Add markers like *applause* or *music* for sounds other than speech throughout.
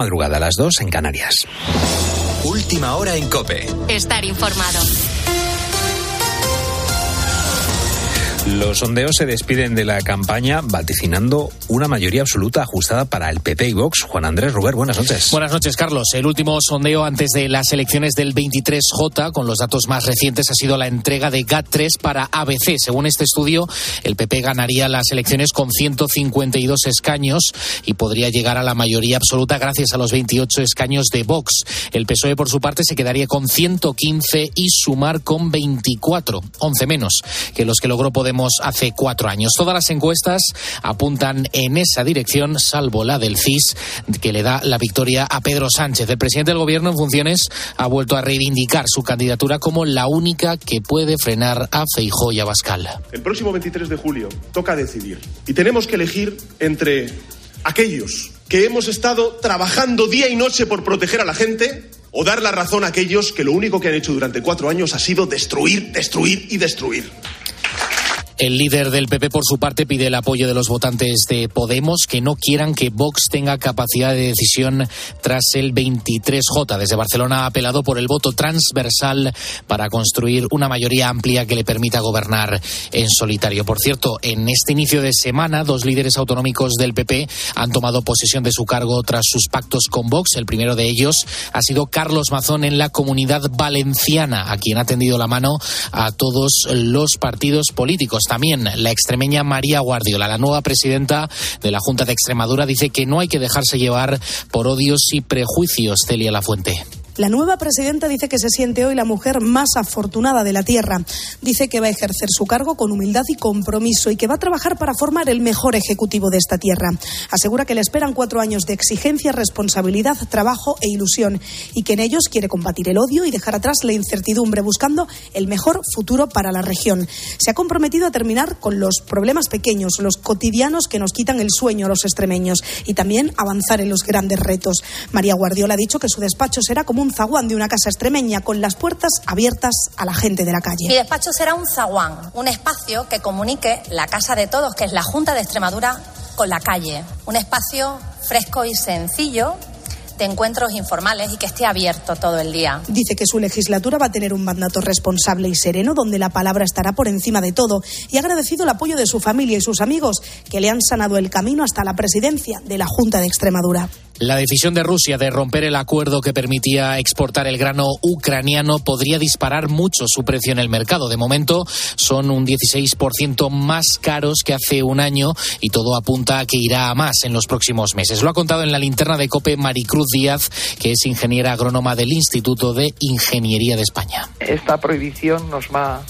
Madrugada a las 2 en Canarias. Última hora en Cope. Estar informado. Los sondeos se despiden de la campaña vaticinando una mayoría absoluta ajustada para el PP y Vox. Juan Andrés Ruber, buenas noches. Buenas noches, Carlos. El último sondeo antes de las elecciones del 23J, con los datos más recientes, ha sido la entrega de GAT3 para ABC. Según este estudio, el PP ganaría las elecciones con 152 escaños y podría llegar a la mayoría absoluta gracias a los 28 escaños de Vox. El PSOE, por su parte, se quedaría con 115 y Sumar con 24, 11 menos que los que logró Podemos hace cuatro años. Todas las encuestas apuntan en esa dirección, salvo la del CIS, que le da la victoria a Pedro Sánchez. El presidente del Gobierno en funciones ha vuelto a reivindicar su candidatura como la única que puede frenar a Feijó y a Bascal. El próximo 23 de julio toca decidir y tenemos que elegir entre aquellos que hemos estado trabajando día y noche por proteger a la gente o dar la razón a aquellos que lo único que han hecho durante cuatro años ha sido destruir, destruir y destruir. El líder del PP, por su parte, pide el apoyo de los votantes de Podemos que no quieran que Vox tenga capacidad de decisión tras el 23J. Desde Barcelona ha apelado por el voto transversal para construir una mayoría amplia que le permita gobernar en solitario. Por cierto, en este inicio de semana, dos líderes autonómicos del PP han tomado posesión de su cargo tras sus pactos con Vox. El primero de ellos ha sido Carlos Mazón en la comunidad valenciana, a quien ha tendido la mano a todos los partidos políticos. También la extremeña María Guardiola, la nueva presidenta de la Junta de Extremadura, dice que no hay que dejarse llevar por odios y prejuicios. Celia Lafuente. La nueva presidenta dice que se siente hoy la mujer más afortunada de la tierra. Dice que va a ejercer su cargo con humildad y compromiso y que va a trabajar para formar el mejor ejecutivo de esta tierra. Asegura que le esperan cuatro años de exigencia, responsabilidad, trabajo e ilusión y que en ellos quiere combatir el odio y dejar atrás la incertidumbre buscando el mejor futuro para la región. Se ha comprometido a terminar con los problemas pequeños, los cotidianos que nos quitan el sueño a los extremeños y también avanzar en los grandes retos. María Guardiola ha dicho que su despacho será como un zaguán de una casa extremeña con las puertas abiertas a la gente de la calle. Mi despacho será un zaguán, un espacio que comunique la casa de todos, que es la Junta de Extremadura, con la calle. Un espacio fresco y sencillo de encuentros informales y que esté abierto todo el día. Dice que su legislatura va a tener un mandato responsable y sereno donde la palabra estará por encima de todo y ha agradecido el apoyo de su familia y sus amigos que le han sanado el camino hasta la presidencia de la Junta de Extremadura. La decisión de Rusia de romper el acuerdo que permitía exportar el grano ucraniano podría disparar mucho su precio en el mercado. De momento son un 16% más caros que hace un año y todo apunta a que irá a más en los próximos meses. Lo ha contado en la linterna de COPE Maricruz Díaz, que es ingeniera agrónoma del Instituto de Ingeniería de España. Esta prohibición nos va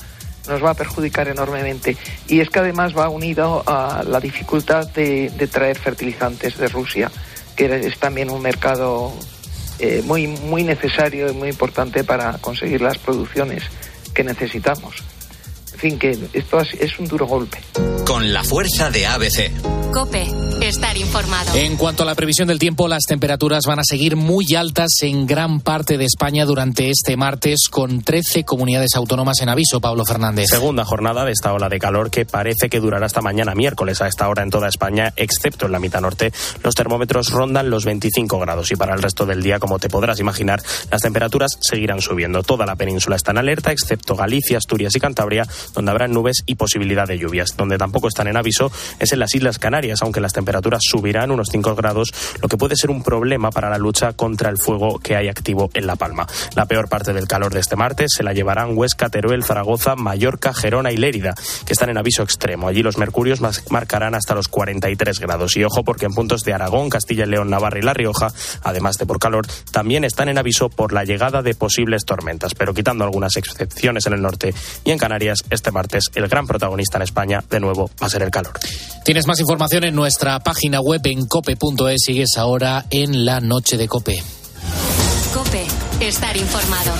nos va a perjudicar enormemente. Y es que además va unido a la dificultad de, traer fertilizantes de Rusia que es también un mercado eh, muy, muy necesario y muy importante para conseguir las producciones que necesitamos. En fin, que esto es un duro golpe. Con la fuerza de ABC. Cope, estar informado. En cuanto a la previsión del tiempo, las temperaturas van a seguir muy altas en gran parte de España durante este martes, con 13 comunidades autónomas en aviso. Pablo Fernández. Segunda jornada de esta ola de calor que parece que durará hasta mañana miércoles a esta hora en toda España, excepto en la mitad norte. Los termómetros rondan los 25 grados y para el resto del día, como te podrás imaginar, las temperaturas seguirán subiendo. Toda la península está en alerta, excepto Galicia, Asturias y Cantabria, donde habrá nubes y posibilidad de lluvias. Donde tampoco están en aviso es en las Islas Canarias, aunque las temperaturas subirán unos 5 grados, lo que puede ser un problema para la lucha contra el fuego que hay activo en La Palma. La peor parte del calor de este martes se la llevarán Huesca, Teruel, Zaragoza, Mallorca, Gerona y Lérida, que están en aviso extremo. Allí los mercurios marcarán hasta los 43 grados. Y ojo, porque en puntos de Aragón, Castilla y León, Navarra y La Rioja, además de por calor, también están en aviso por la llegada de posibles tormentas. Pero quitando algunas excepciones en el norte y en Canarias, este martes el gran protagonista en España, de nuevo, va a ser el calor. Tienes más información en nuestra página web en cope.es. Sigues ahora en la noche de Cope. Cope, estar informado.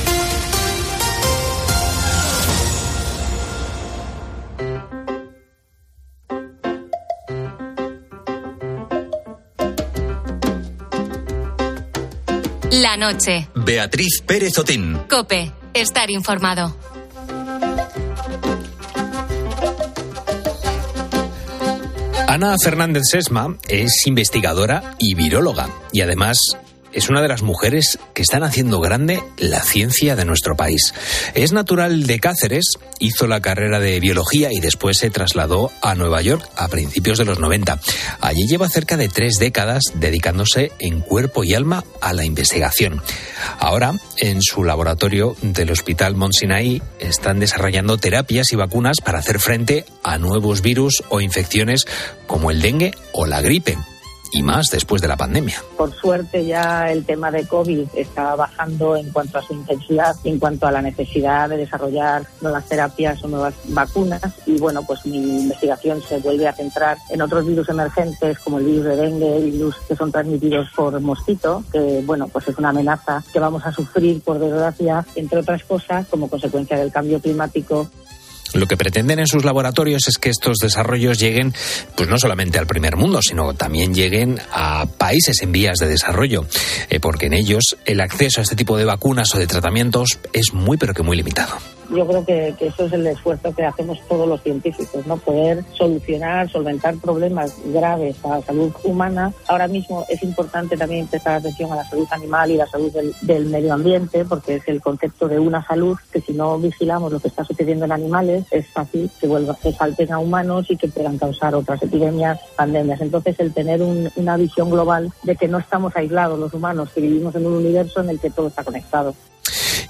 La noche. Beatriz Pérez Otín. Cope, estar informado. Ana Fernández Sesma es investigadora y viróloga y además es una de las mujeres que están haciendo grande la ciencia de nuestro país. Es natural de Cáceres, hizo la carrera de biología y después se trasladó a Nueva York a principios de los 90. Allí lleva cerca de tres décadas dedicándose en cuerpo y alma a la investigación. Ahora, en su laboratorio del Hospital Mont Sinai, están desarrollando terapias y vacunas para hacer frente a nuevos virus o infecciones como el dengue o la gripe y más después de la pandemia. Por suerte ya el tema de COVID está bajando en cuanto a su intensidad, en cuanto a la necesidad de desarrollar nuevas terapias o nuevas vacunas y bueno, pues mi investigación se vuelve a centrar en otros virus emergentes como el virus de dengue, virus que son transmitidos por mosquito, que bueno, pues es una amenaza que vamos a sufrir por desgracia, entre otras cosas, como consecuencia del cambio climático lo que pretenden en sus laboratorios es que estos desarrollos lleguen, pues no solamente al primer mundo, sino también lleguen a países en vías de desarrollo, eh, porque en ellos el acceso a este tipo de vacunas o de tratamientos es muy pero que muy limitado yo creo que, eso es el esfuerzo que hacemos todos los científicos, ¿no? Poder solucionar, solventar problemas graves a la salud humana. Ahora mismo es importante también prestar atención a la salud animal y la salud del, medio ambiente, porque es el concepto de una salud que si no vigilamos lo que está sucediendo en animales, es fácil que vuelva, que salten a humanos y que puedan causar otras epidemias, pandemias. Entonces, el tener una visión global de que no estamos aislados los humanos, que vivimos en un universo en el que todo está conectado.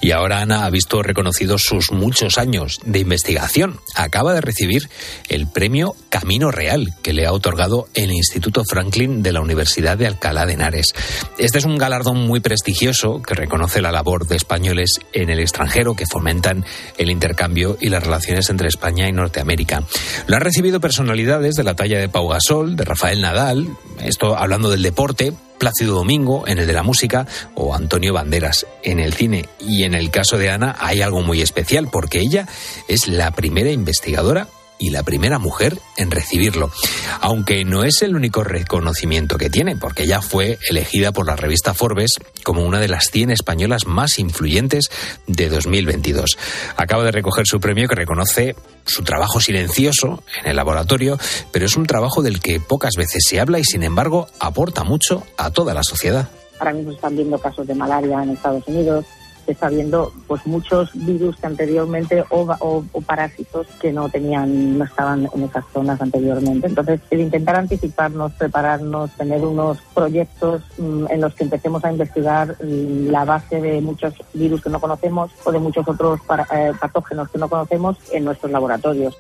Y ahora Ana ha visto reconocidos sus muchos años de investigación. Acaba de recibir el premio Camino Real que le ha otorgado el Instituto Franklin de la Universidad de Alcalá de Henares. Este es un galardón muy prestigioso que reconoce la labor de españoles en el extranjero que fomentan el intercambio y las relaciones entre España y Norteamérica. Lo han recibido personalidades de la talla de Pau Gasol, de Rafael Nadal, esto hablando del deporte, Plácido Domingo en el de la música o Antonio Banderas en el cine. Y en el caso de Ana hay algo muy especial porque ella es la primera investigadora y la primera mujer en recibirlo. Aunque no es el único reconocimiento que tiene, porque ya fue elegida por la revista Forbes como una de las 100 españolas más influyentes de 2022. Acaba de recoger su premio que reconoce su trabajo silencioso en el laboratorio, pero es un trabajo del que pocas veces se habla y sin embargo aporta mucho a toda la sociedad. Ahora mismo están viendo casos de malaria en Estados Unidos, se está viendo pues muchos virus que anteriormente o, parásitos que no tenían no estaban en esas zonas anteriormente. Entonces el intentar anticiparnos prepararnos tener unos proyectos mm, en los que empecemos a investigar mm, la base de muchos virus que no conocemos o de muchos otros eh, patógenos que no conocemos en nuestros laboratorios.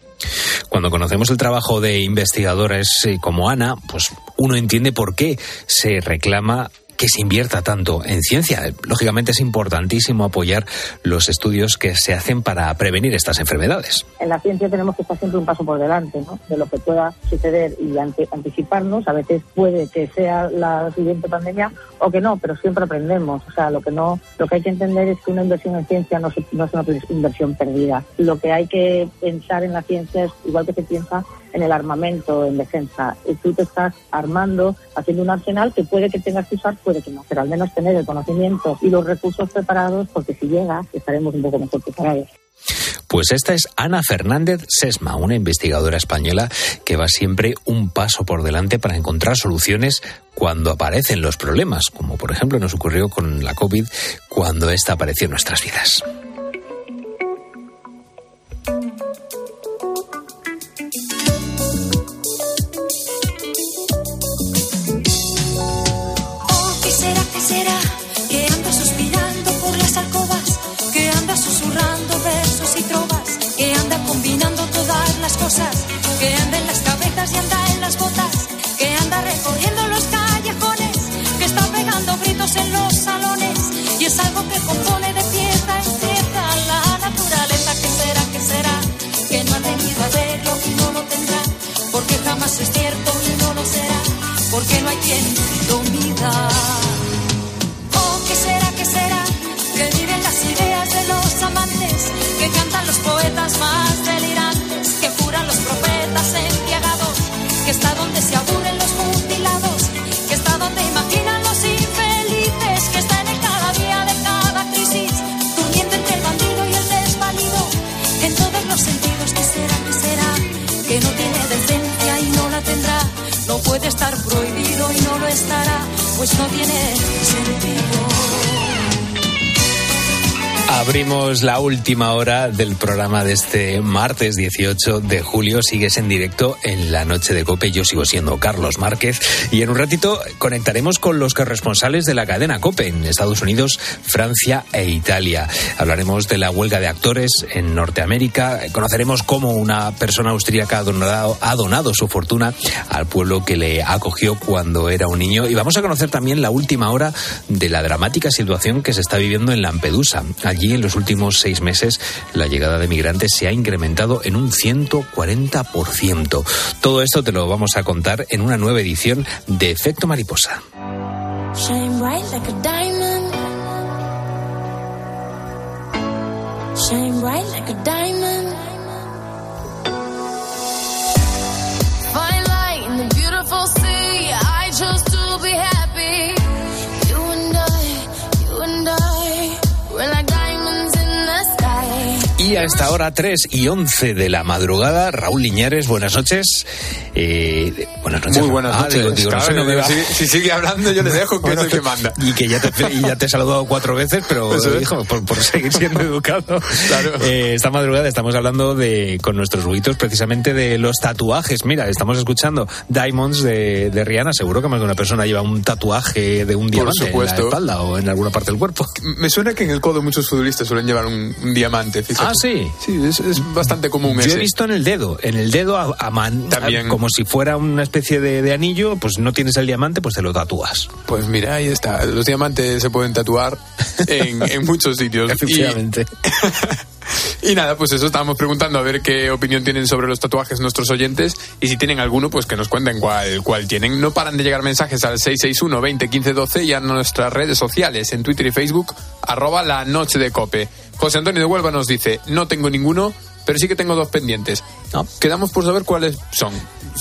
Cuando conocemos el trabajo de investigadores eh, como Ana, pues uno entiende por qué se reclama que se invierta tanto en ciencia. Lógicamente es importantísimo apoyar los estudios que se hacen para prevenir estas enfermedades. En la ciencia tenemos que estar siempre un paso por delante ¿no? de lo que pueda suceder y anticiparnos. A veces puede que sea la siguiente pandemia o que no, pero siempre aprendemos. O sea, lo que no, lo que hay que entender es que una inversión en ciencia no, no es una inversión perdida. Lo que hay que pensar en la ciencia es igual que se piensa en el armamento, en defensa. Y tú te estás armando, haciendo un arsenal que puede que tengas que usar, puede que no, pero al menos tener el conocimiento y los recursos preparados, porque si llega, estaremos un poco mejor preparados. Pues esta es Ana Fernández Sesma, una investigadora española que va siempre un paso por delante para encontrar soluciones cuando aparecen los problemas, como por ejemplo nos ocurrió con la COVID cuando esta apareció en nuestras vidas. Que anda en las cabezas y anda en las botas, que anda recorriendo los callejones, que está pegando gritos en los salones y es algo que compone Abrimos la última hora del programa de este martes 18 de julio. Sigues en directo en la noche de Cope. Yo sigo siendo Carlos Márquez. Y en un ratito conectaremos con los corresponsales de la cadena Cope en Estados Unidos, Francia e Italia. Hablaremos de la huelga de actores en Norteamérica. Conoceremos cómo una persona austríaca ha donado, ha donado su fortuna al pueblo que le acogió cuando era un niño. Y vamos a conocer también la última hora de la dramática situación que se está viviendo en Lampedusa. Allí en los últimos seis meses la llegada de migrantes se ha incrementado en un 140%. Todo esto te lo vamos a contar en una nueva edición de Efecto Mariposa. Y a esta hora 3 y 11 de la madrugada, Raúl Liñares, buenas noches. Eh, buenas noches. Muy buenas Ah, noches. digo, digo, no sé, no me va- si, si sigue hablando, yo le dejo que es el que *laughs* manda. Y que ya te, y ya te he saludado cuatro veces, pero es. hijo, por, por seguir siendo educado. *laughs* Claro. Eh, esta madrugada estamos hablando de con nuestros ruidos precisamente de los tatuajes. Mira, estamos escuchando Diamonds de, de Rihanna. Seguro que más de una persona lleva un tatuaje de un diamante en la supuesto. espalda o en alguna parte del cuerpo. Me suena que en el codo muchos futbolistas suelen llevar un, un diamante, fíjate. Ah, sí. Sí, es, es bastante común Yo ese. he visto en el dedo, en el dedo a, a man- También. como si fuera una especie de, de anillo, pues no tienes el diamante, pues te lo tatúas. Pues mira, ahí está. Los diamantes se pueden tatuar en, en muchos sitios. *laughs* Efectivamente. Y *laughs* nada, pues eso estábamos preguntando a ver qué opinión tienen sobre los tatuajes nuestros oyentes y si tienen alguno, pues que nos cuenten cuál, cuál tienen. No paran de llegar mensajes al 661 20 15 12 y a nuestras redes sociales, en Twitter y Facebook, arroba la noche de cope. José Antonio de Huelva nos dice, no tengo ninguno, pero sí que tengo dos pendientes. No. Quedamos por saber cuáles son.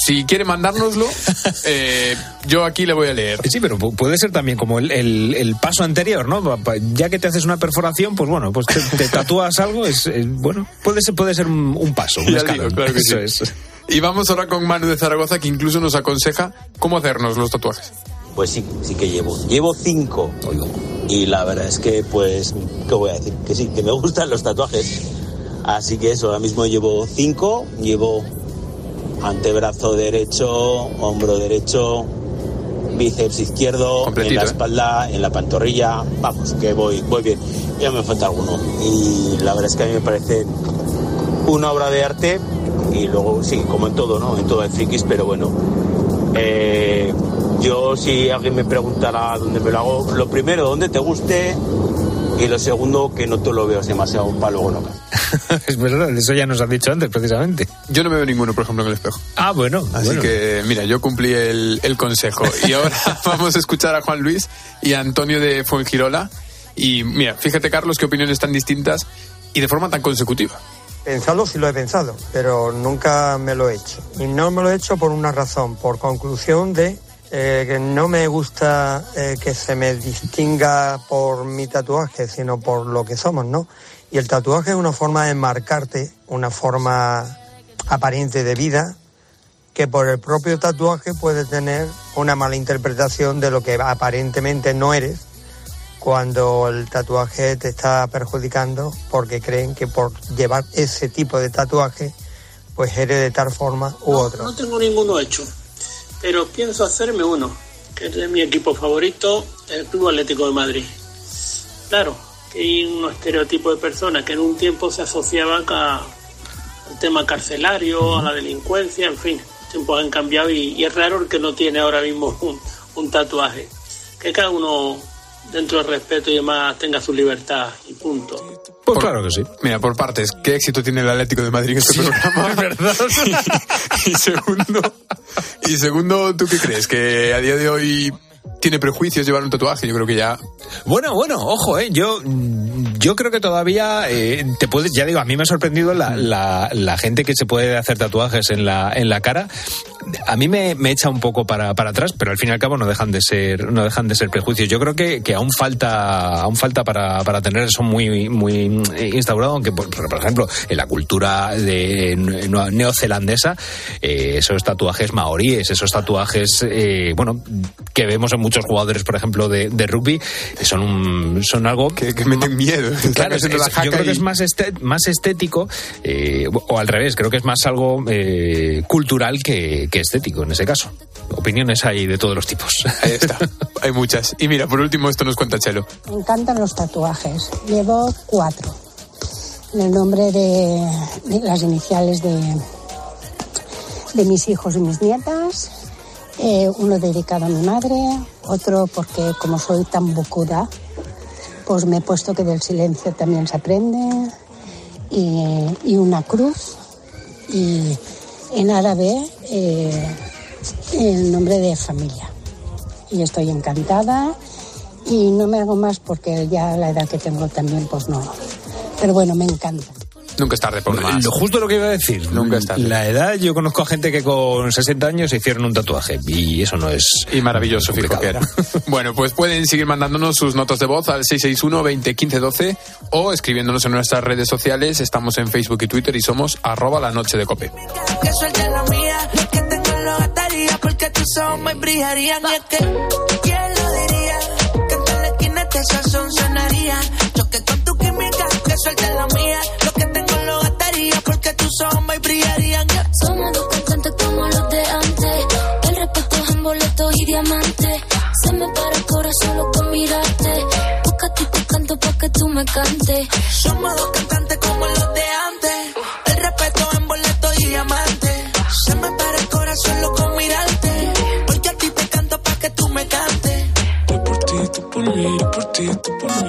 Si quiere mandárnoslo, *laughs* eh, yo aquí le voy a leer. Sí, pero pu- puede ser también como el, el- el paso anterior, ¿no? Ya que te haces una perforación, pues bueno, pues te, te tatúas algo, es, es- bueno, puede ser, puede ser un, un paso, un escalón. digo, claro que Eso sí. es. Y vamos ahora con Manu de Zaragoza, que incluso nos aconseja cómo hacernos los tatuajes. Pues sí, sí que llevo. Llevo cinco. Y la verdad es que, pues, ¿qué voy a decir? Que sí, que me *laughs* gustan los tatuajes. Así que eso, ahora mismo llevo cinco. Llevo antebrazo derecho, hombro derecho, bíceps izquierdo, Completito, en la ¿eh? espalda, en la pantorrilla. Vamos, que voy, voy bien. Ya me falta alguno. Y la verdad es que a mí me parece una obra de arte. Y luego, sí, como en todo, ¿no? En todo hay frikis, pero bueno. Eh, yo, si alguien me preguntara dónde me lo hago, lo primero, dónde te guste. Y lo segundo, que no te lo veas demasiado para luego no. es verdad, eso ya nos has dicho antes, precisamente. Yo no me veo ninguno, por ejemplo, en el espejo. Ah, bueno. Así bueno. que, mira, yo cumplí el, el consejo. *laughs* Y ahora *laughs* vamos a escuchar a Juan Luis y a Antonio de Fuengirola. Y mira, fíjate, Carlos, qué opiniones tan distintas y de forma tan consecutiva. Pensarlo sí lo he pensado, pero nunca me lo he hecho. Y no me lo he hecho por una razón, por conclusión de eh, que no me gusta eh, que se me distinga por mi tatuaje, sino por lo que somos, ¿no? Y el tatuaje es una forma de marcarte, una forma aparente de vida, que por el propio tatuaje puede tener una mala interpretación de lo que aparentemente no eres cuando el tatuaje te está perjudicando porque creen que por llevar ese tipo de tatuaje pues eres de tal forma u otra. No tengo ninguno hecho, pero pienso hacerme uno, que es de mi equipo favorito, el Club Atlético de Madrid. Claro, que hay un estereotipo de personas que en un tiempo se asociaban a- al tema carcelario, a la delincuencia, en fin, los tiempos han cambiado y, es raro que no tiene ahora mismo un tatuaje. Que cada uno, dentro del respeto y demás, tenga su libertad y punto. Pues claro que sí. Mira, por partes, ¿qué éxito tiene el Atlético de Madrid en este programa? *laughs* Es verdad. *laughs* y, segundo, y segundo, ¿tú qué crees? ¿Que a día de hoy tiene prejuicios llevar un tatuaje? Yo creo que ya... Bueno, bueno, ojo, eh, yo, yo creo que todavía eh, te puedes, ya digo, a mí me ha sorprendido la, la, la gente que se puede hacer tatuajes en la, en la cara. A mí me, me echa un poco para, para atrás, pero al fin y al cabo no dejan de ser, no dejan de ser prejuicios. Yo creo que, que aún falta, aún falta para, para tener eso muy, muy instaurado, aunque por, por ejemplo en la cultura de neozelandesa, eh, esos tatuajes maoríes, esos tatuajes, eh, bueno, que vemos en muchos jugadores, por ejemplo, de, de rugby, son un, son algo que, que meten miedo. *laughs* Claro, es, yo creo que es más, más estético, eh, o al revés, creo que es más algo cultural que, que, estético en ese caso. Opiniones hay de todos los tipos. Ahí está, hay muchas. Y mira, por último, esto nos cuenta Chelo. Me encantan los tatuajes. Llevo cuatro. En el nombre de, de las iniciales de, de mis hijos y mis nietas. Eh, uno dedicado a mi madre, otro porque como soy tan bocuda, pues me he puesto que del silencio también se aprende, y, y una cruz, y en árabe eh, el nombre de familia. Y estoy encantada y no me hago más porque ya la edad que tengo también pues no. Pero bueno, me encanta. Nunca es tarde por más. Lo justo lo que iba a decir. Nunca es tarde. La edad, yo conozco a gente que con 60 años se hicieron un tatuaje y eso no es. Y maravilloso, fijo que era. *laughs* bueno, pues pueden seguir mandándonos sus notas de voz al 661 20 15 12 o escribiéndonos en nuestras redes sociales. Estamos en Facebook y Twitter y somos arroba la noche de cope. Que suelte la mía, que te lo gastaría porque tus ojos me brillarían. Y es que, ¿quién lo diría? Que en la esquina este sazón sonaría. Choque con tu química, que suelte la mía. Porque tus ojos me brillarían. Somos dos cantantes como los de antes. El respeto es en boletos y diamantes. Se me para el corazón solo con mirarte. Busca tu canto pa' que tú me cantes. Somos dos cantantes como los de antes. El respeto en boletos y diamantes. Se me para el corazón solo con mirarte. Porque a ti te canto pa' que tú me cantes. ¿Y tú qué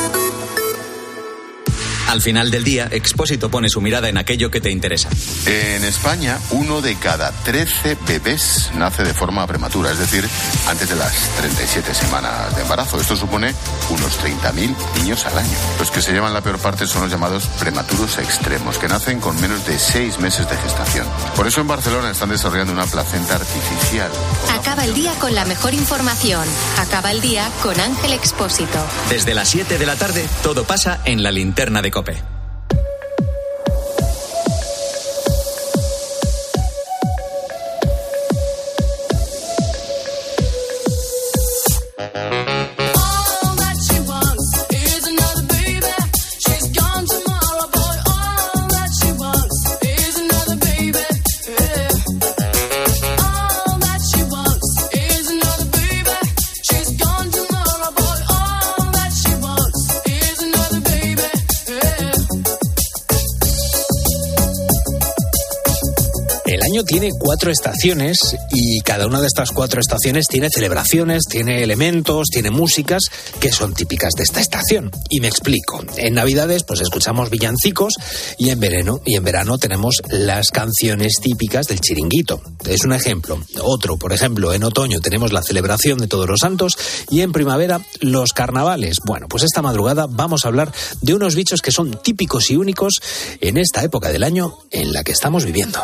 Al final del día, Expósito pone su mirada en aquello que te interesa. En España, uno de cada 13 bebés nace de forma prematura, es decir, antes de las 37 semanas de embarazo. Esto supone unos 30.000 niños al año. Los que se llevan la peor parte son los llamados prematuros extremos, que nacen con menos de 6 meses de gestación. Por eso en Barcelona están desarrollando una placenta artificial. Acaba el día con la mejor información. Acaba el día con Ángel Expósito. Desde las 7 de la tarde, todo pasa en la linterna de cope. Tiene cuatro estaciones y cada una de estas cuatro estaciones tiene celebraciones, tiene elementos, tiene músicas que son típicas de esta estación. Y me explico. En Navidades pues escuchamos villancicos y en verano y en verano tenemos las canciones típicas del chiringuito. Es un ejemplo. Otro, por ejemplo, en otoño tenemos la celebración de Todos los Santos y en primavera los carnavales. Bueno, pues esta madrugada vamos a hablar de unos bichos que son típicos y únicos en esta época del año en la que estamos viviendo.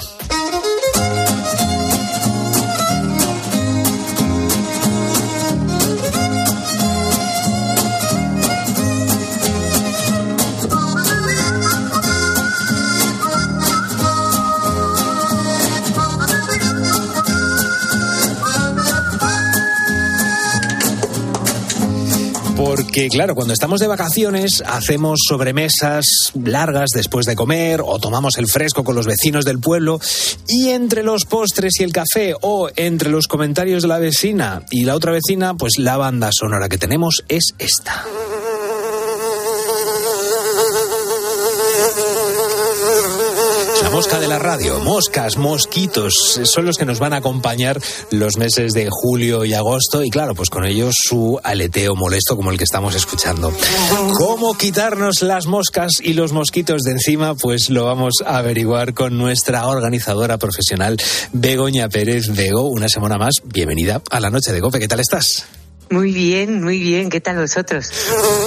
Porque, claro, cuando estamos de vacaciones hacemos sobremesas largas después de comer o tomamos el fresco con los vecinos del pueblo y entre los postres y el café o entre los comentarios de la vecina y la otra vecina, pues la banda sonora que tenemos es esta. La radio, moscas, mosquitos, son los que nos van a acompañar los meses de julio y agosto y claro, pues con ellos su aleteo molesto como el que estamos escuchando. ¿Cómo quitarnos las moscas y los mosquitos de encima? Pues lo vamos a averiguar con nuestra organizadora profesional, Begoña Pérez. Bego, una semana más, bienvenida a la noche de Cope. ¿Qué tal estás? Muy bien, muy bien. ¿Qué tal vosotros?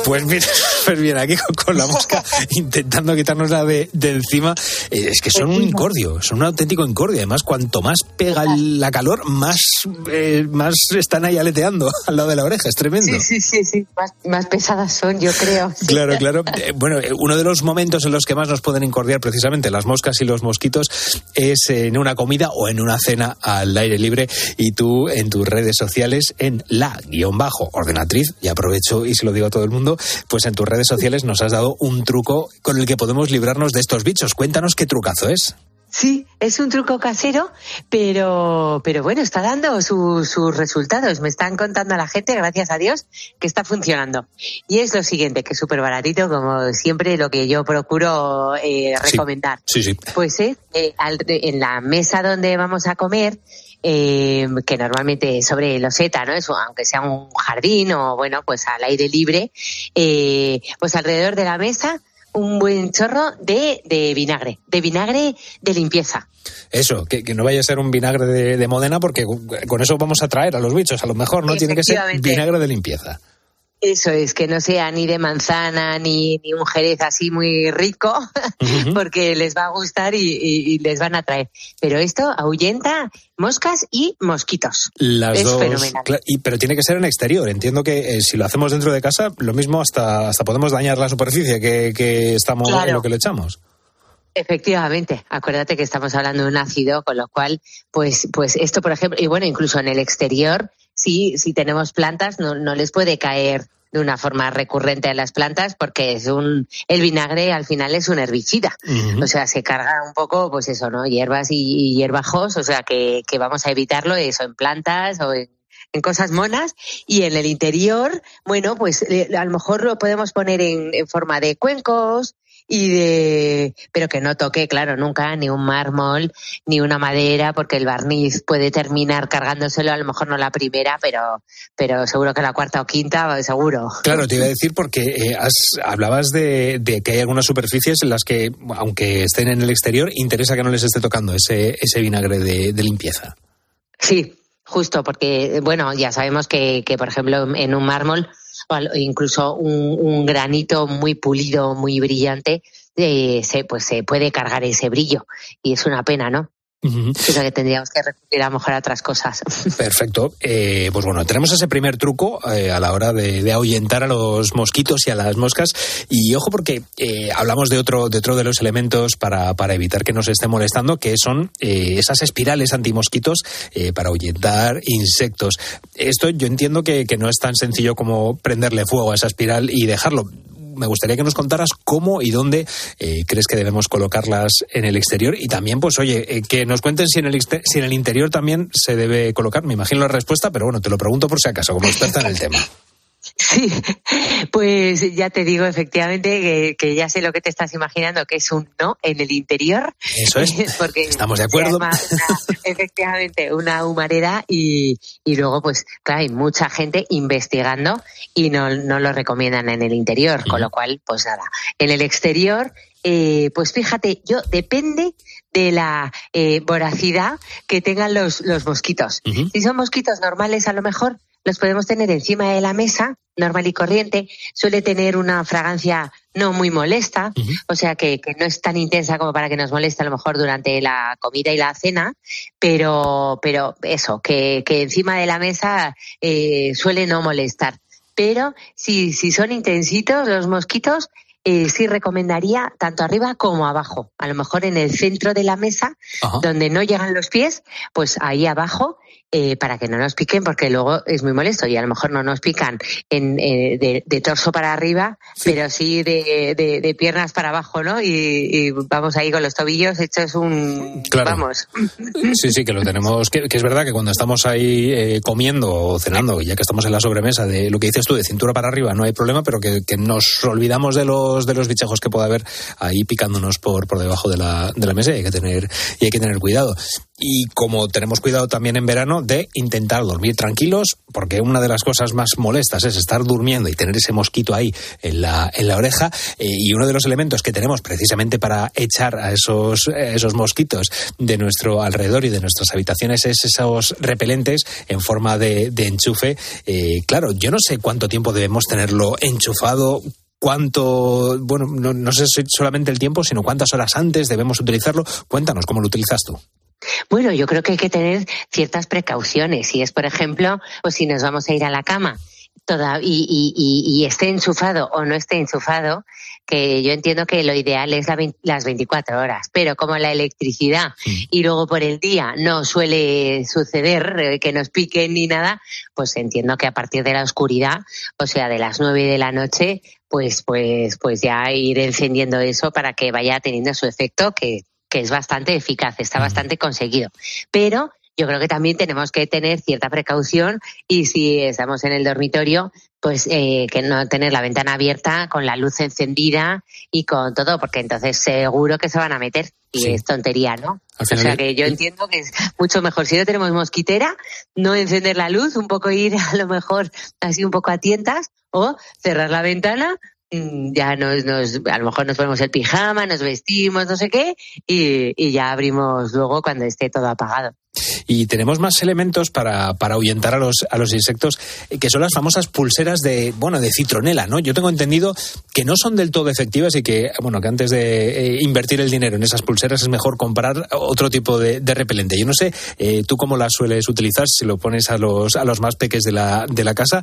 Pues mira, súper bien aquí con, con la mosca, *laughs* intentando quitarnos la de, de encima. Eh, es que son un incordio, son un auténtico incordio. Además, cuanto más pega la calor, más, eh, más están ahí aleteando al lado de la oreja. Es tremendo. Sí, sí, sí, sí. Más, más pesadas son, yo creo. *laughs* Claro, claro. Eh, Bueno, uno de los momentos en los que más nos pueden incordiar precisamente las moscas y los mosquitos es en una comida o en una cena al aire libre y tú en tus redes sociales en la guion bajo ordenatriz, y aprovecho y se lo digo a todo el mundo, pues en tus redes sociales nos has dado un truco con el que podemos librarnos de estos bichos. Cuéntanos qué trucazo es. Sí, es un truco casero, pero, pero bueno, está dando su- sus resultados. Me están contando a la gente, gracias a Dios, que está funcionando. Y es lo siguiente, que es súper baratito, como siempre lo que yo procuro eh, Sí. recomendar. Sí, sí. Pues es eh, al- en la mesa donde vamos a comer, eh, que normalmente es sobre loseta, ¿no? Eso, aunque sea un jardín o bueno, pues al aire libre, eh, pues alrededor de la mesa un buen chorro de, de vinagre, de vinagre de limpieza. Eso, que, que no vaya a ser un vinagre de, de Modena porque con eso vamos a atraer a los bichos. A lo mejor no tiene que ser vinagre de limpieza. Eso es, que no sea ni de manzana ni, ni un jerez así muy rico, *laughs* porque les va a gustar y, y- y les van a atraer. Pero esto ahuyenta moscas y mosquitos. Las es dos, fenomenal. y, pero tiene que ser en exterior. Entiendo que eh, si lo hacemos dentro de casa, lo mismo hasta, hasta podemos dañar la superficie que, que estamos Claro. en lo que le echamos. Efectivamente, acuérdate que estamos hablando de un ácido, con lo cual, pues, pues esto, por ejemplo, y bueno, incluso en el exterior, si, si tenemos plantas, no, no les puede caer de una forma recurrente a las plantas porque es un, el vinagre al final es un herbicida. O sea, se carga un poco, pues eso, ¿no? Hierbas y, y hierbajos, o sea, que, que vamos a evitarlo eso en plantas o en, en cosas monas y en el interior, bueno, pues eh, a lo mejor lo podemos poner en, en forma de cuencos y de, pero que no toque, claro, nunca ni un mármol ni una madera porque el barniz puede terminar cargándoselo, a lo mejor no la primera, pero, pero seguro que la cuarta o quinta, seguro. Claro, te iba a decir porque eh, has- hablabas de, de que hay algunas superficies en las que, aunque estén en el exterior, interesa que no les esté tocando ese, ese vinagre de, de limpieza. Sí, justo, porque, bueno, ya sabemos que, que por ejemplo, en un mármol incluso un, un granito muy pulido, muy brillante, eh, se, pues se puede cargar ese brillo. Y es una pena, ¿no? Creo que tendríamos que recurrir a lo mejor a otras cosas. *laughs* Perfecto. Eh, pues bueno, tenemos ese primer truco eh, a la hora de, de ahuyentar a los mosquitos y a las moscas. Y ojo porque eh, hablamos de otro, de otro de los elementos para, para evitar que nos esté molestando, que son esas espirales antimosquitos para ahuyentar insectos. Esto yo entiendo que, que no es tan sencillo como prenderle fuego a esa espiral y dejarlo. Me gustaría que nos contaras cómo y dónde eh, crees que debemos colocarlas en el exterior y también, pues oye, eh, que nos cuenten si en, el si en el interior también se debe colocar. Me imagino la respuesta, pero bueno, te lo pregunto por si acaso, como experta en el tema. Sí, pues ya te digo efectivamente que, que ya sé lo que te estás imaginando, que es un no en el interior. Eso es. *laughs* Porque Estamos de acuerdo. una- efectivamente, una humareda y, y luego, pues, claro, hay mucha gente investigando y no, no lo recomiendan en el interior, con lo cual, pues nada, en el exterior, eh, pues fíjate, yo depende de la eh, voracidad que tengan los, los mosquitos. Si son mosquitos normales, a lo mejor los podemos tener encima de la mesa, normal y corriente. Suele tener una fragancia no muy molesta, o sea que, que no es tan intensa como para que nos moleste a lo mejor durante la comida y la cena, pero, pero eso, que, que encima de la mesa eh, suele no molestar. Pero si, si son intensitos los mosquitos, eh, sí recomendaría tanto arriba como abajo. A lo mejor en el centro de la mesa, donde no llegan los pies, pues ahí abajo, eh, para que no nos piquen, porque luego es muy molesto y a lo mejor no nos pican en, eh, de, de torso para arriba, pero sí de, de- de piernas para abajo, ¿no? Y, y vamos ahí con los tobillos hechos un... Claro. Vamos. Sí, sí, que lo tenemos. Que, que es verdad que cuando estamos ahí eh, comiendo o cenando, ya que estamos en la sobremesa, de lo que dices tú, de cintura para arriba, no hay problema, pero que, que nos olvidamos de los de los bichejos que pueda haber ahí picándonos por, por debajo de la, de la mesa y hay que tener y hay que tener cuidado. Y como tenemos cuidado también en verano de intentar dormir tranquilos, porque una de las cosas más molestas es estar durmiendo y tener ese mosquito ahí en la, en la oreja. eh, y uno de los elementos que tenemos precisamente para echar a esos, esos mosquitos de nuestro alrededor y de nuestras habitaciones es esos repelentes en forma de, enchufe. Eh, claro, yo no sé cuánto tiempo debemos tenerlo enchufado. cuánto, bueno, no, no sé solamente el tiempo, sino cuántas horas antes debemos utilizarlo. Cuéntanos cómo lo utilizas tú. Bueno, yo creo que hay que tener ciertas precauciones. Si es, por ejemplo, pues si nos vamos a ir a la cama toda, y, y, y, y esté enchufado o no esté enchufado, que yo entiendo que lo ideal es la las 24 horas, pero como la electricidad y luego por el día no suele suceder eh, que nos piquen ni nada, pues entiendo que a partir de la oscuridad, o sea, de las 9 de la noche, pues, pues, pues ya ir encendiendo eso para que vaya teniendo su efecto, que, que es bastante eficaz, está bastante conseguido. Pero yo creo que también tenemos que tener cierta precaución y si estamos en el dormitorio, pues eh, que no tener la ventana abierta con la luz encendida y con todo, porque entonces seguro que se van a meter y Sí. es tontería, ¿no? O sea que yo entiendo que es mucho mejor si no tenemos mosquitera, no encender la luz, un poco ir *laughs* a lo mejor así un poco a tientas o cerrar la ventana. Mm, Ya nos, nos, a lo mejor nos ponemos el pijama, nos vestimos, no sé qué, y, y ya abrimos luego cuando esté todo apagado. Y tenemos más elementos para, para ahuyentar a los, a los insectos, eh, que son las famosas pulseras de, bueno, de citronela, ¿no? Yo tengo entendido que no son del todo efectivas y que, bueno, que antes de eh, invertir el dinero en esas pulseras es mejor comprar otro tipo de, repelente. Yo no sé, eh, tú cómo las sueles utilizar, si lo pones a los, a los más peques de la, de la casa,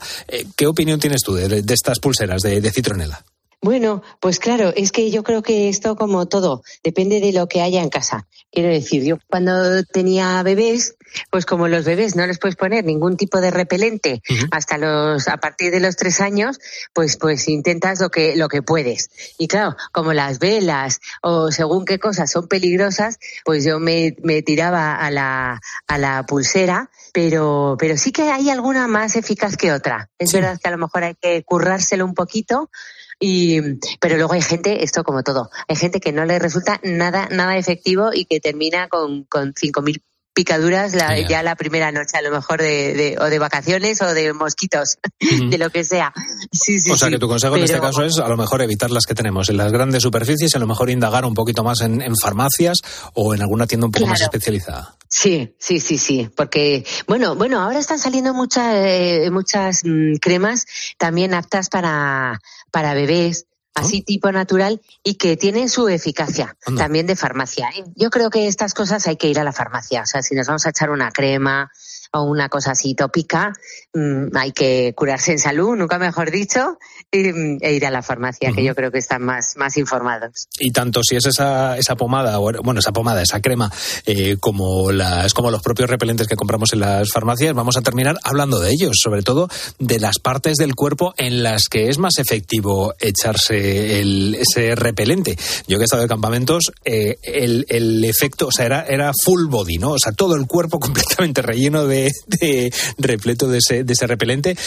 ¿qué opinión tienes tú de, de estas pulseras de citronela? Bueno, pues claro, es que yo creo que esto, como todo, depende de lo que haya en casa. Quiero decir, yo cuando tenía bebés, pues como los bebés no les puedes poner ningún tipo de repelente hasta los, a partir de los tres años, pues, pues intentas lo que, lo que puedes. Y claro, como las velas o según qué cosas son peligrosas, pues yo me, me tiraba a la, a la pulsera, pero, pero sí que hay alguna más eficaz que otra. Es verdad que a lo mejor hay que currárselo un poquito, y, pero luego hay gente, esto como todo, hay gente que no le resulta nada, nada efectivo y que termina con, con 5.000 picaduras la- ya la primera noche, a lo mejor de, de- o de vacaciones o de mosquitos, *laughs* de lo que sea. Sí, sí, o sea sí. que tu consejo en este caso es a lo mejor evitar las que tenemos en las grandes superficies, a lo mejor indagar un poquito más en, en farmacias o en alguna tienda un poco más especializada. Sí, sí, sí, sí, porque bueno, bueno, ahora están saliendo muchas eh, muchas mm, cremas también aptas para para bebés, así tipo natural y que tienen su eficacia también de farmacia. ¿eh? Yo creo que estas cosas hay que ir a la farmacia, o sea, si nos vamos a echar una crema o una cosa así tópica, mm, hay que curarse en salud, nunca mejor dicho, y, mm, e ir a la farmacia, que yo creo que están más más informados. Y tanto si es esa, esa pomada, o, bueno, esa pomada, esa crema, eh, como, las, como los propios repelentes que compramos en las farmacias, vamos a terminar hablando de ellos, sobre todo de las partes del cuerpo en las que es más efectivo echarse el, ese repelente. Yo que he estado de campamentos, eh, el, el efecto, o sea, era, era full body, ¿no? O sea, todo el cuerpo *laughs* completamente relleno de, de repleto de ese, de ese repelente.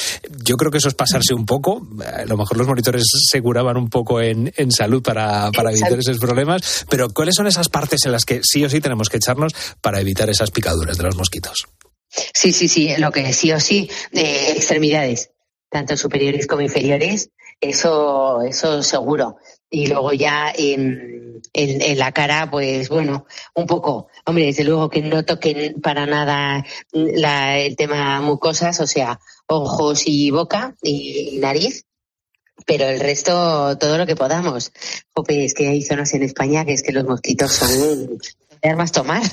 Yo creo que eso es pasarse un poco. A lo mejor los monitores se curaban un poco en, en salud para, para evitar esos problemas, pero ¿cuáles son esas partes en las que sí o sí tenemos que echarnos para evitar esas picaduras de los mosquitos? Sí, sí, sí, lo que sí o sí, de extremidades, tanto superiores como inferiores, eso, eso seguro. Y luego ya en, en, en la cara, pues bueno, un poco, hombre, desde luego que no toquen para nada la, el tema mucosas, o sea, ojos y boca y nariz, pero el resto, todo lo que podamos. Jope, es que hay zonas en España que es que los mosquitos son de armas tomar. *laughs*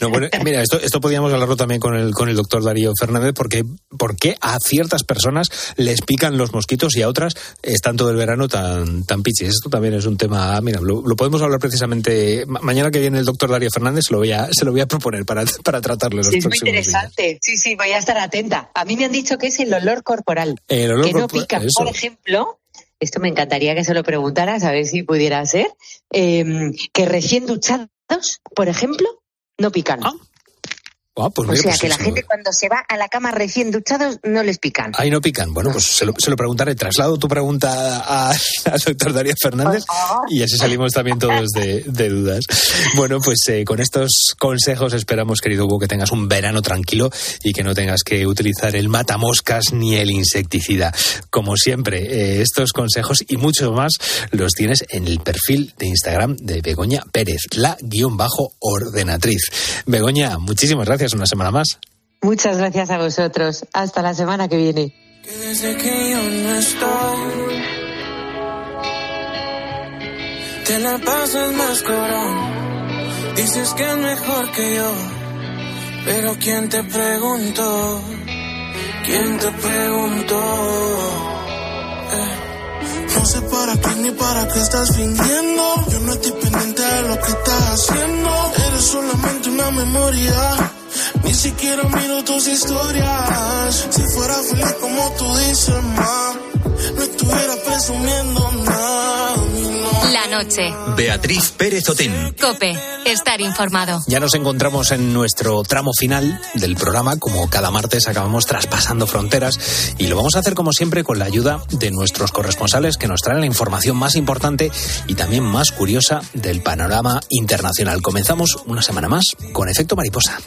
No, bueno, mira, esto, esto podríamos hablarlo también con el, con el doctor Darío Fernández, porque ¿por qué a ciertas personas les pican los mosquitos y a otras están todo el verano tan, tan pichis? Esto también es un tema, mira, lo, lo podemos hablar precisamente, ma- mañana que viene el doctor Darío Fernández se lo voy a, se lo voy a proponer para, para tratarlo los Sí, es muy días. interesante. Sí, sí, voy a estar atenta. A mí me han dicho que es el olor corporal. El olor que no pica. eso. Por ejemplo, esto me encantaría que se lo preguntaras, a ver si pudiera ser, eh, que recién duchados, por ejemplo, no pican. Ah, pues o sea, pues que la gente cuando se va a la cama recién duchados no les pican. Ahí no pican. Bueno, pues se lo, se lo preguntaré. Traslado tu pregunta a- *laughs* al doctor Darío Fernández y así salimos también todos de, de dudas. Bueno, pues eh, con estos consejos esperamos, querido Hugo, que tengas un verano tranquilo y que no tengas que utilizar el matamoscas ni el insecticida. Como siempre, eh, estos consejos y muchos más los tienes en el perfil de Instagram de Begoña Pérez, la guion bajo ordenatriz. Begoña, muchísimas gracias una semana más. Muchas gracias a vosotros. Hasta la semana que viene. Desde que yo no estoy, Te la pasas más corón. Dices que es mejor que yo. Pero ¿quién te preguntó? ¿Quién te preguntó? Eh. No sé para qué ni para qué estás fingiendo. Yo no estoy pendiente de lo que estás haciendo. Eres solamente una memoria. Ni siquiera miro tus historias. Si fuera feliz como tú dices, ma, no estuviera presumiendo nada. La noche. Beatriz Pérez Otín. Cope. Estar informado. Ya nos encontramos en nuestro tramo final del programa, como cada martes acabamos traspasando fronteras y lo vamos a hacer como siempre con la ayuda de nuestros corresponsales que nos traen la información más importante y también más curiosa del panorama internacional. Comenzamos una semana más con efecto mariposa.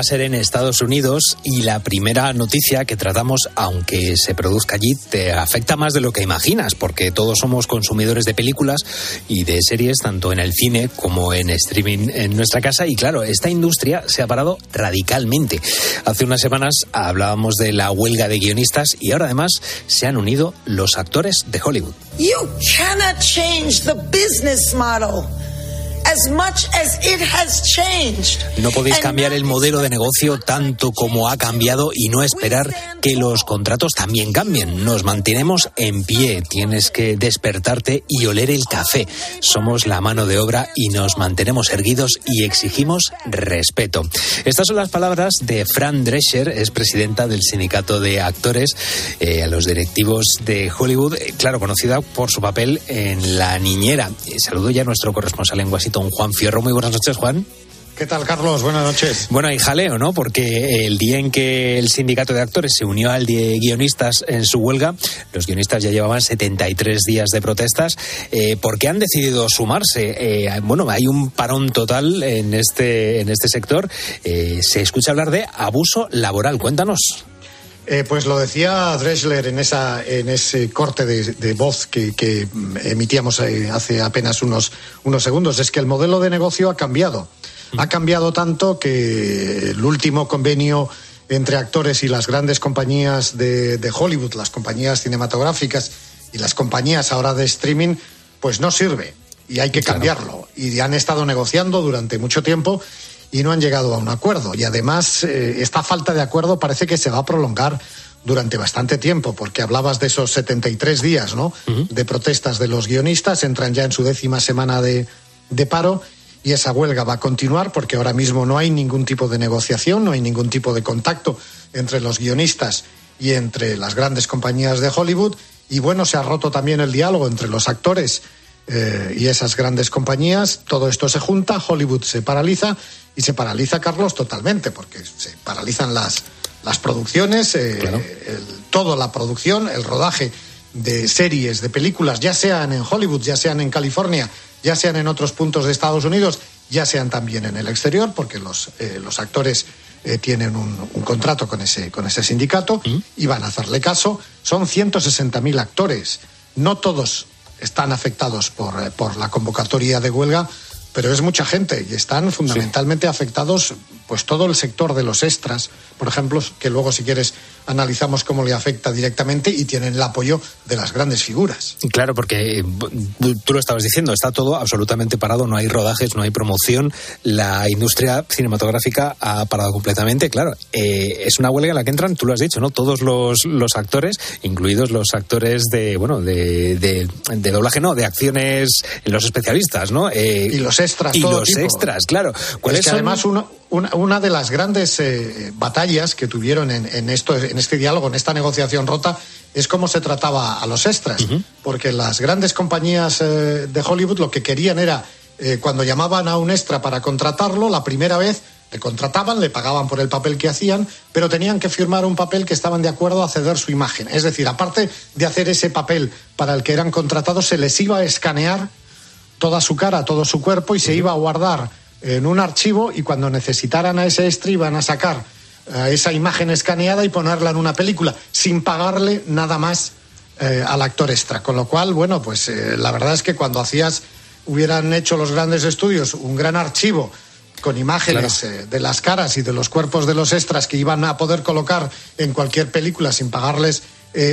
Va a ser en Estados Unidos y la primera noticia que tratamos, aunque se produzca allí, te afecta más de lo que imaginas, porque todos somos consumidores de películas y de series, tanto en el cine como en streaming en nuestra casa. Y claro, esta industria se ha parado radicalmente. Hace unas semanas hablábamos de la huelga de guionistas y ahora además se han unido los actores de Hollywood. You cannot change the business model No podéis cambiar el modelo de negocio tanto como ha cambiado y no esperar que los contratos también cambien. Nos mantenemos en pie. Tienes que despertarte y oler el café. Somos la mano de obra y nos mantenemos erguidos y exigimos respeto. Estas son las palabras de Fran Drescher, es presidenta del sindicato de actores, eh, a los directivos de Hollywood, eh, claro, conocida por su papel en La Niñera. Eh, Saludo ya a nuestro corresponsal en Washington, Juan Fierro. Muy buenas noches, Juan. ¿Qué tal, Carlos? Buenas noches. Bueno, hay jaleo, ¿no? Porque el día en que el sindicato de actores se unió al de guionistas en su huelga, los guionistas ya llevaban 73 días de protestas. Eh, ¿Por qué han decidido sumarse? Eh, bueno, hay un parón total en este, en este sector. Eh, se escucha hablar de abuso laboral. Cuéntanos. Eh, pues lo decía Dresler en, esa, en ese corte de, de voz que, que, mm, emitíamos eh, hace apenas unos, unos segundos. Es que el modelo de negocio ha cambiado. Ha cambiado tanto que el último convenio entre actores y las grandes compañías de, de Hollywood, las compañías cinematográficas y las compañías ahora de streaming, pues no sirve y hay que cambiarlo. Y han estado negociando durante mucho tiempo y no han llegado a un acuerdo. Y además, eh, esta falta de acuerdo parece que se va a prolongar durante bastante tiempo, porque hablabas de esos 73 días ¿no? de protestas de los guionistas, entran ya en su décima semana de, de paro y esa huelga va a continuar porque ahora mismo no hay ningún tipo de negociación, no hay ningún tipo de contacto entre los guionistas y entre las grandes compañías de Hollywood. Y bueno, se ha roto también el diálogo entre los actores eh, y esas grandes compañías. Todo esto se junta, Hollywood se paraliza y se paraliza, Carlos, totalmente, porque se paralizan las, las producciones, eh, el- toda la producción, el rodaje de series, de películas, ya sean en Hollywood, ya sean en California, ya sean en otros puntos de Estados Unidos, ya sean también en el exterior, porque los, eh, los actores eh, tienen un, un contrato con ese, con ese sindicato y van a hacerle caso. Son 160.000 actores. No todos están afectados por, eh, por la convocatoria de huelga, pero es mucha gente y están fundamentalmente afectados pues todo el sector de los extras, por ejemplo, que luego si quieres analizamos cómo le afecta directamente y tienen el apoyo de las grandes figuras. Claro, porque eh, tú lo estabas diciendo, está todo absolutamente parado, no hay rodajes, no hay promoción, la industria cinematográfica ha parado completamente, claro. eh, es una huelga en la que entran, tú lo has dicho, ¿no? Todos los, los actores, incluidos los actores de, bueno, de, de, de doblaje, no, de acciones, los especialistas, ¿no? Eh, y los extras, Y todo los tipo. extras, claro. ¿Cuáles Es que son- además uno- una, una de las grandes eh, batallas que tuvieron en, en esto, en este diálogo, en esta negociación rota, es cómo se trataba a los extras. Porque las grandes compañías eh, de Hollywood lo que querían era, eh, cuando llamaban a un extra para contratarlo, la primera vez Le contrataban, le pagaban por el papel que hacían, pero tenían que firmar un papel que estaban de acuerdo a ceder su imagen. Es decir, aparte de hacer ese papel para el que eran contratados, se les iba a escanear toda su cara, todo su cuerpo y se iba a guardar en un archivo y cuando necesitaran a ese extra iban a sacar eh, esa imagen escaneada y ponerla en una película sin pagarle nada más eh, al actor extra. Con lo cual, bueno, pues eh, la verdad es que cuando hacías, hubieran hecho los grandes estudios un gran archivo con imágenes de las caras y de los cuerpos de los extras que iban a poder colocar en cualquier película sin pagarles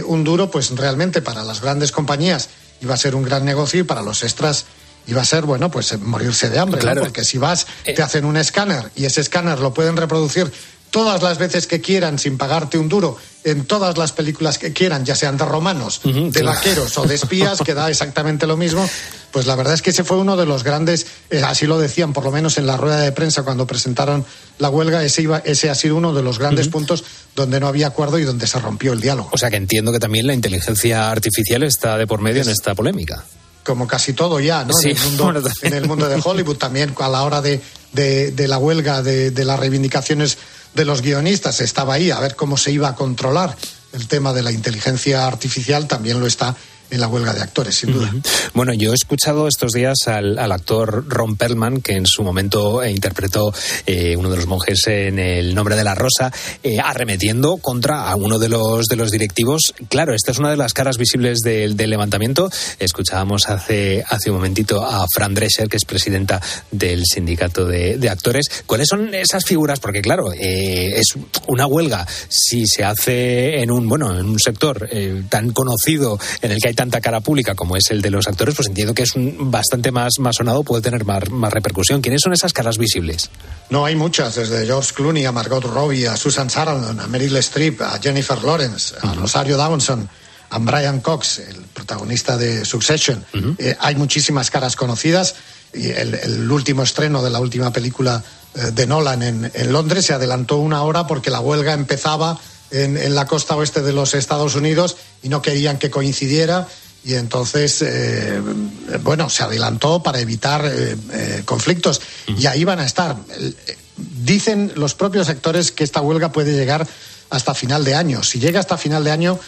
un duro, pues realmente para las grandes compañías iba a ser un gran negocio y para los extras iba a ser, bueno, pues eh, morirse de hambre, ¿no? Claro. Porque si vas, te hacen un escáner y ese escáner lo pueden reproducir todas las veces que quieran sin pagarte un duro en todas las películas que quieran, ya sean de romanos, de claro. vaqueros o de espías, que da exactamente lo mismo. Pues la verdad es que ese fue uno de los grandes, eh, así lo decían por lo menos en la rueda de prensa cuando presentaron la huelga, ese, iba, ese ha sido uno de los grandes puntos donde no había acuerdo y donde se rompió el diálogo. O sea que entiendo que también la inteligencia artificial está de por medio en esta polémica. Como casi todo ya, ¿no? Sí, en, el mundo, *laughs* bueno, también. en el mundo de Hollywood también a la hora de, de- de la huelga, de, de las reivindicaciones de los guionistas, estaba ahí a ver cómo se iba a controlar el tema de la inteligencia artificial, también lo está en la huelga de actores, sin duda. Bueno, yo he escuchado estos días al, actor Ron Perlman, que en su momento eh, interpretó eh, uno de los monjes en El nombre de la rosa, eh, arremetiendo contra a uno de los, de los directivos. Claro, esta es una de las caras visibles del, levantamiento. Escuchábamos hace, hace un momentito a Fran Drescher, que es presidenta del sindicato de, actores. ¿Cuáles son esas figuras? Porque claro, eh, es una huelga. Si se hace en un, bueno, en un sector tan conocido en el que hay tanta cara pública como es el de los actores, pues entiendo que es un bastante más, más sonado, puede tener más, más repercusión. ¿Quiénes son esas caras visibles? No, hay muchas, desde George Clooney a Margot Robbie, a Susan Sarandon, a Meryl Streep, a Jennifer Lawrence, a Rosario Dawson, a Brian Cox, el protagonista de Succession. Eh, hay muchísimas caras conocidas. Y el, el último estreno de la última película eh, de Nolan en, en Londres se adelantó una hora porque la huelga empezaba en, la costa oeste de los Estados Unidos y no querían que coincidiera. Y entonces, eh, bueno, se adelantó para evitar eh, eh, conflictos. Y ahí van a estar. Dicen los propios sectores que esta huelga puede llegar hasta final de año. Si llega hasta final de año,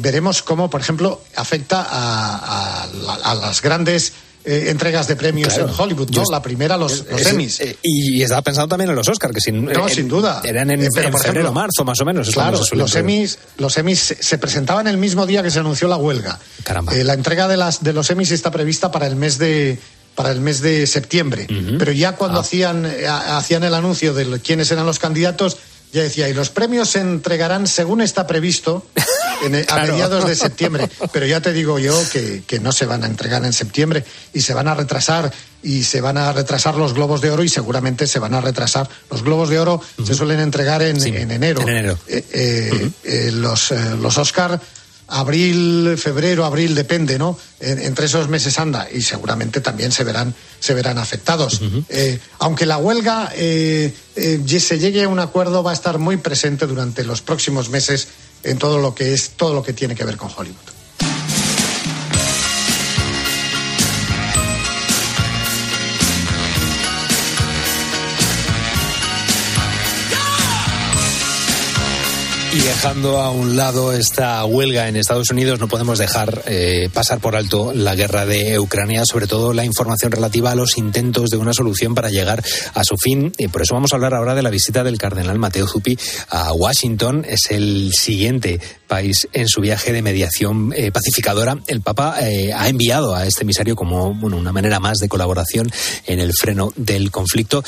veremos cómo, por ejemplo, afecta a las grandes eh, entregas de premios Claro. en Hollywood. ¿no? La primera, los, los Es- Emmys. eh, y estaba pensando también en los Oscars, que sin, No, en- sin duda. Eran en, Eh, pero, en por febrero, ejemplo, marzo, más o menos. Claro, los Emmys, los Emmys se se presentaban el mismo día que se anunció la huelga. Caramba. Eh, la entrega de, las, de los Emmys está prevista para el mes de para el mes de septiembre. Pero ya Ah. cuando hacían, eh, ha- hacían el anuncio de quiénes eran los candidatos, ya decía, y los premios se entregarán según está previsto *laughs* en- a Claro. mediados de septiembre. Pero ya te digo yo que, que no se van a entregar en septiembre y se van a retrasar y se van a retrasar los globos de oro y seguramente se van a retrasar. Los globos de oro se suelen entregar en, en enero. en enero. Eh, eh, eh, los, eh, los Oscar, abril, febrero, abril, depende, ¿no? En- entre esos meses anda y seguramente también se verán, se verán afectados. Eh, aunque la huelga eh, eh, se llegue a un acuerdo, va a estar muy presente durante los próximos meses en todo lo que es todo lo que tiene que ver con Hollywood. Dejando a un lado esta huelga en Estados Unidos, no podemos dejar eh, pasar por alto la guerra de Ucrania, sobre todo la información relativa a los intentos de una solución para llegar a su fin. Y por eso vamos a hablar ahora de la visita del cardenal Mateo Zuppi a Washington. Es el siguiente país en su viaje de mediación eh, pacificadora. El Papa eh, ha enviado a este emisario como bueno, una manera más de colaboración en el freno del conflicto.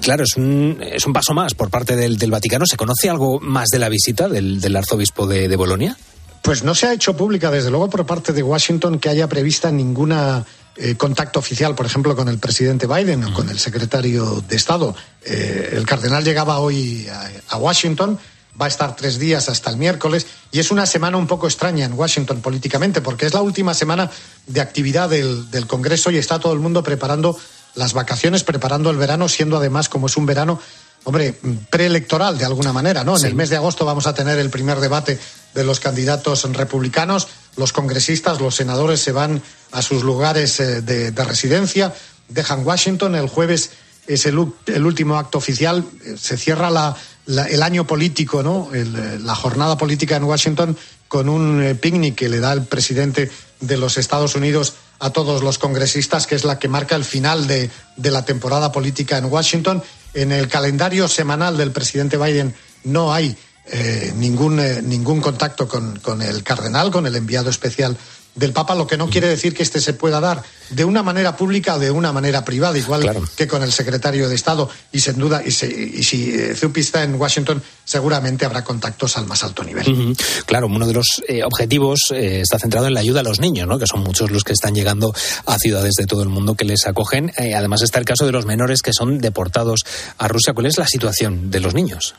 Claro, es un, es un paso más por parte del Vaticano. ¿Se conoce algo más de la visita del, arzobispo de, Bolonia? Pues no se ha hecho pública, desde luego, por parte de Washington que haya prevista ninguna eh, contacto oficial, por ejemplo, con el presidente Biden o con el secretario de Estado. Eh, el cardenal llegaba hoy a, Washington, va a estar tres días hasta el miércoles y es una semana un poco extraña en Washington políticamente porque es la última semana de actividad del Congreso y está todo el mundo preparando las vacaciones, preparando el verano, siendo además como es un verano hombre, preelectoral de alguna manera, ¿no? En el mes de agosto vamos a tener el primer debate de los candidatos republicanos, los congresistas, los senadores se van a sus lugares eh, de, de residencia, dejan Washington, el jueves es el, el último acto oficial. Se cierra la, la- el año político, ¿no? El, eh, la jornada política en Washington con un eh, picnic que le da el presidente de los Estados Unidos a todos los congresistas, que es la que marca el final de, de la temporada política en Washington. En el calendario semanal del presidente Biden no hay eh, ningún, eh, ningún contacto con, con el cardenal, con el enviado especial del Papa, lo que no quiere decir que este se pueda dar de una manera pública o de una manera privada, igual que con el secretario de Estado. Y sin duda, y, se- y si eh, Zuppi está en Washington, seguramente habrá contactos al más alto nivel. Claro, uno de los eh, objetivos eh, está centrado en la ayuda a los niños, ¿no? que son muchos los que están llegando a ciudades de todo el mundo que les acogen. Eh, además está el caso de los menores que son deportados a Rusia. ¿Cuál es la situación de los niños?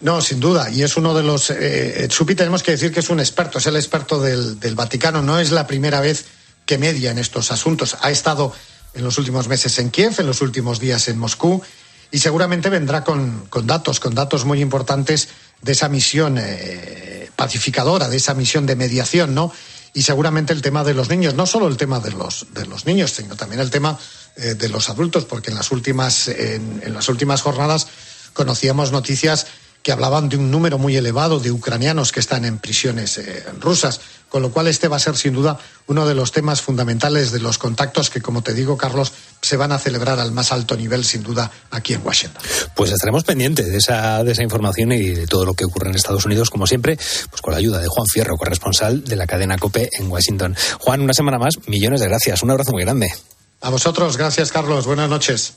No, sin duda. Y es uno de los. Eh, eh, tenemos que decir que es un experto, es el experto del, del Vaticano. No es la primera vez que media en estos asuntos. Ha estado en los últimos meses en Kiev, en los últimos días en Moscú, y seguramente vendrá con, con datos, con datos muy importantes de esa misión eh, pacificadora, de esa misión de mediación, ¿no? Y seguramente el tema de los niños, no solo el tema de los, de los niños, sino también el tema eh, de los adultos, porque en las últimas, en, en las últimas jornadas conocíamos noticias que hablaban de un número muy elevado de ucranianos que están en prisiones eh, rusas, con lo cual este va a ser sin duda uno de los temas fundamentales de los contactos que, como te digo, Carlos, se van a celebrar al más alto nivel, sin duda, aquí en Washington. Pues estaremos pendientes de esa, de esa información y de todo lo que ocurre en Estados Unidos, como siempre, pues con la ayuda de Juan Fierro, corresponsal de la cadena COPE en Washington. Juan, una semana más, millones de gracias. Un abrazo muy grande. A vosotros, gracias, Carlos. Buenas noches.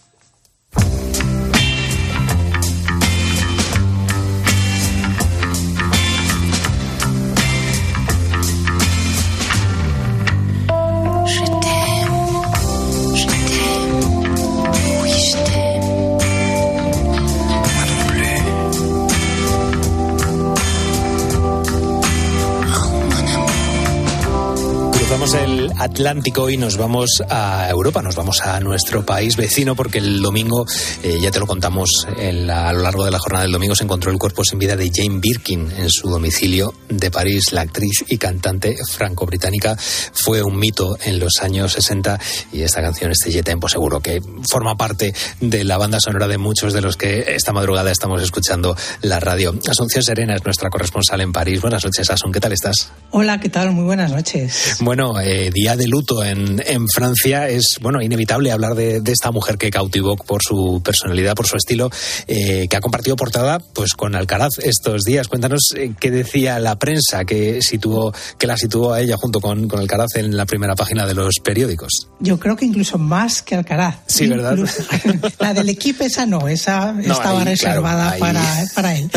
Atlántico y nos vamos a Europa, nos vamos a nuestro país vecino porque el domingo, eh, ya te lo contamos en la- a lo largo de la jornada del domingo, se encontró el cuerpo sin vida de Jane Birkin en su domicilio de París. La actriz y cantante franco-británica fue un mito en los años 60 y esta canción, este Je Tempo, seguro que forma parte de la banda sonora de muchos de los que esta madrugada estamos escuchando la radio. Asunción Serena es nuestra corresponsal en París. Buenas noches, Asun, ¿qué tal estás? Hola, ¿qué tal? Muy buenas noches. Bueno, eh, día de luto en, en Francia. Es bueno inevitable hablar de, de esta mujer que cautivó por su personalidad, por su estilo, eh, que ha compartido portada pues con Alcaraz estos días. Cuéntanos eh, qué decía la prensa que situó, que la situó a ella junto con, con Alcaraz en la primera página de los periódicos. Yo creo que incluso más que Alcaraz. Sí, ¿verdad? Incluso- *laughs* la del equipo esa no, esa No, estaba ahí, reservada claro, para, para él.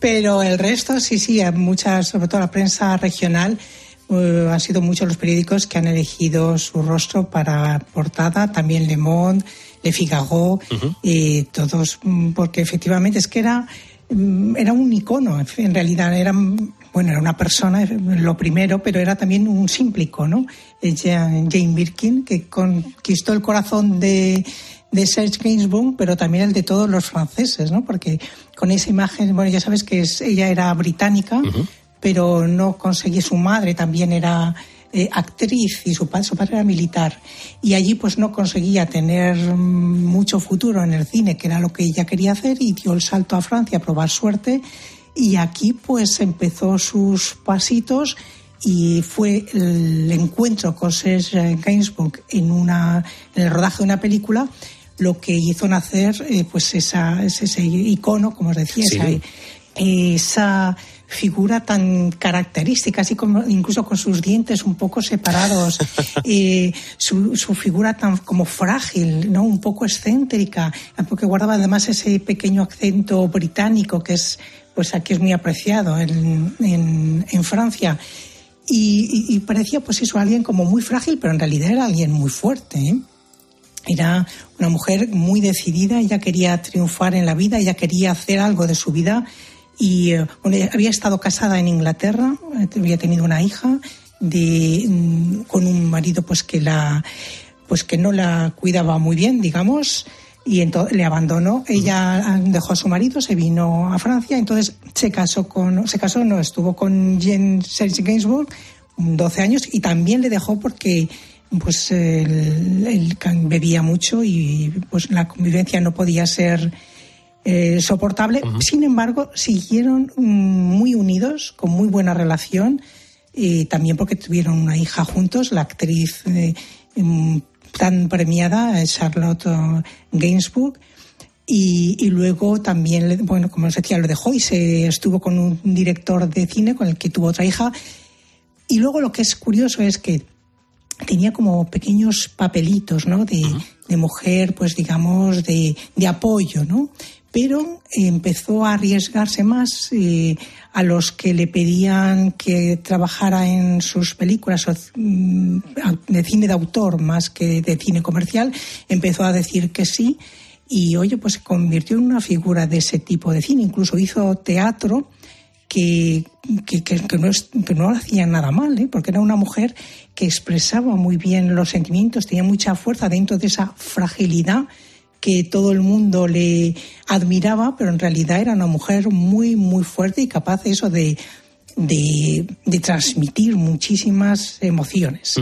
Pero el resto, sí, sí, muchas, sobre todo la prensa regional, eh, han sido muchos los periódicos que han elegido su rostro para portada, también Le Monde, Le Figaro, y todos, mm, porque efectivamente es que era, mm, era un icono, en realidad era, mm, bueno, era una persona, eh, lo primero, pero era también un simple icono, eh, Jane Birkin, que conquistó el corazón de, de Serge Gainsbourg, pero también el de todos los franceses, ¿no? Porque con esa imagen, bueno, ya sabes que es- ella era británica, pero no conseguía, su madre también era eh, actriz y su, pa- su padre era militar. Y allí pues no conseguía tener mm, mucho futuro en el cine, que era lo que ella quería hacer, y dio el salto a Francia a probar suerte. Y aquí pues empezó sus pasitos y fue el encuentro con Serge Gainsbourg en, una, en el rodaje de una película lo que hizo nacer eh, pues esa, ese, ese icono, como os decía, Sí. esa, esa figura tan característica, así como incluso con sus dientes un poco separados, *laughs* eh, su, su figura tan como frágil, no, un poco excéntrica, porque guardaba además ese pequeño acento británico que es, pues aquí es muy apreciado en, en, en Francia. Y, y- y parecía pues eso, alguien como muy frágil, pero en realidad era alguien muy fuerte. ¿eh? Era una mujer muy decidida, ella quería triunfar en la vida, ella quería hacer algo de su vida y eh, bueno, había estado casada en Inglaterra, eh, había tenido una hija mm, con un marido pues que la pues que no la cuidaba muy bien, digamos, y entonces le abandonó. Ella dejó a su marido, se vino a Francia, entonces se casó con, se casó, no, estuvo con Jane Serge Gainsbourg 12 años y también le dejó porque pues él, bebía mucho y pues la convivencia no podía ser eh, soportable. Sin embargo, siguieron mm, muy unidos, con muy buena relación, y también porque tuvieron una hija juntos, la actriz eh, mm, tan premiada, Charlotte Gainsbourg. Y, y luego también, bueno, como os decía, lo dejó y se estuvo con un director de cine con el que tuvo otra hija. Y luego lo que es curioso es que tenía como pequeños papelitos, ¿no? De, de mujer, pues digamos, de, de apoyo, ¿no? Pero empezó a arriesgarse más eh, a los que le pedían que trabajara en sus películas mm, de cine de autor más que de cine comercial. Empezó a decir que sí y, oye, pues se convirtió en una figura de ese tipo de cine. Incluso hizo teatro que, que, que- no, que no hacía nada mal, ¿eh? porque era una mujer que expresaba muy bien los sentimientos, tenía mucha fuerza dentro de esa fragilidad que todo el mundo le admiraba, pero en realidad era una mujer muy, muy fuerte y capaz eso de, de, de transmitir muchísimas emociones.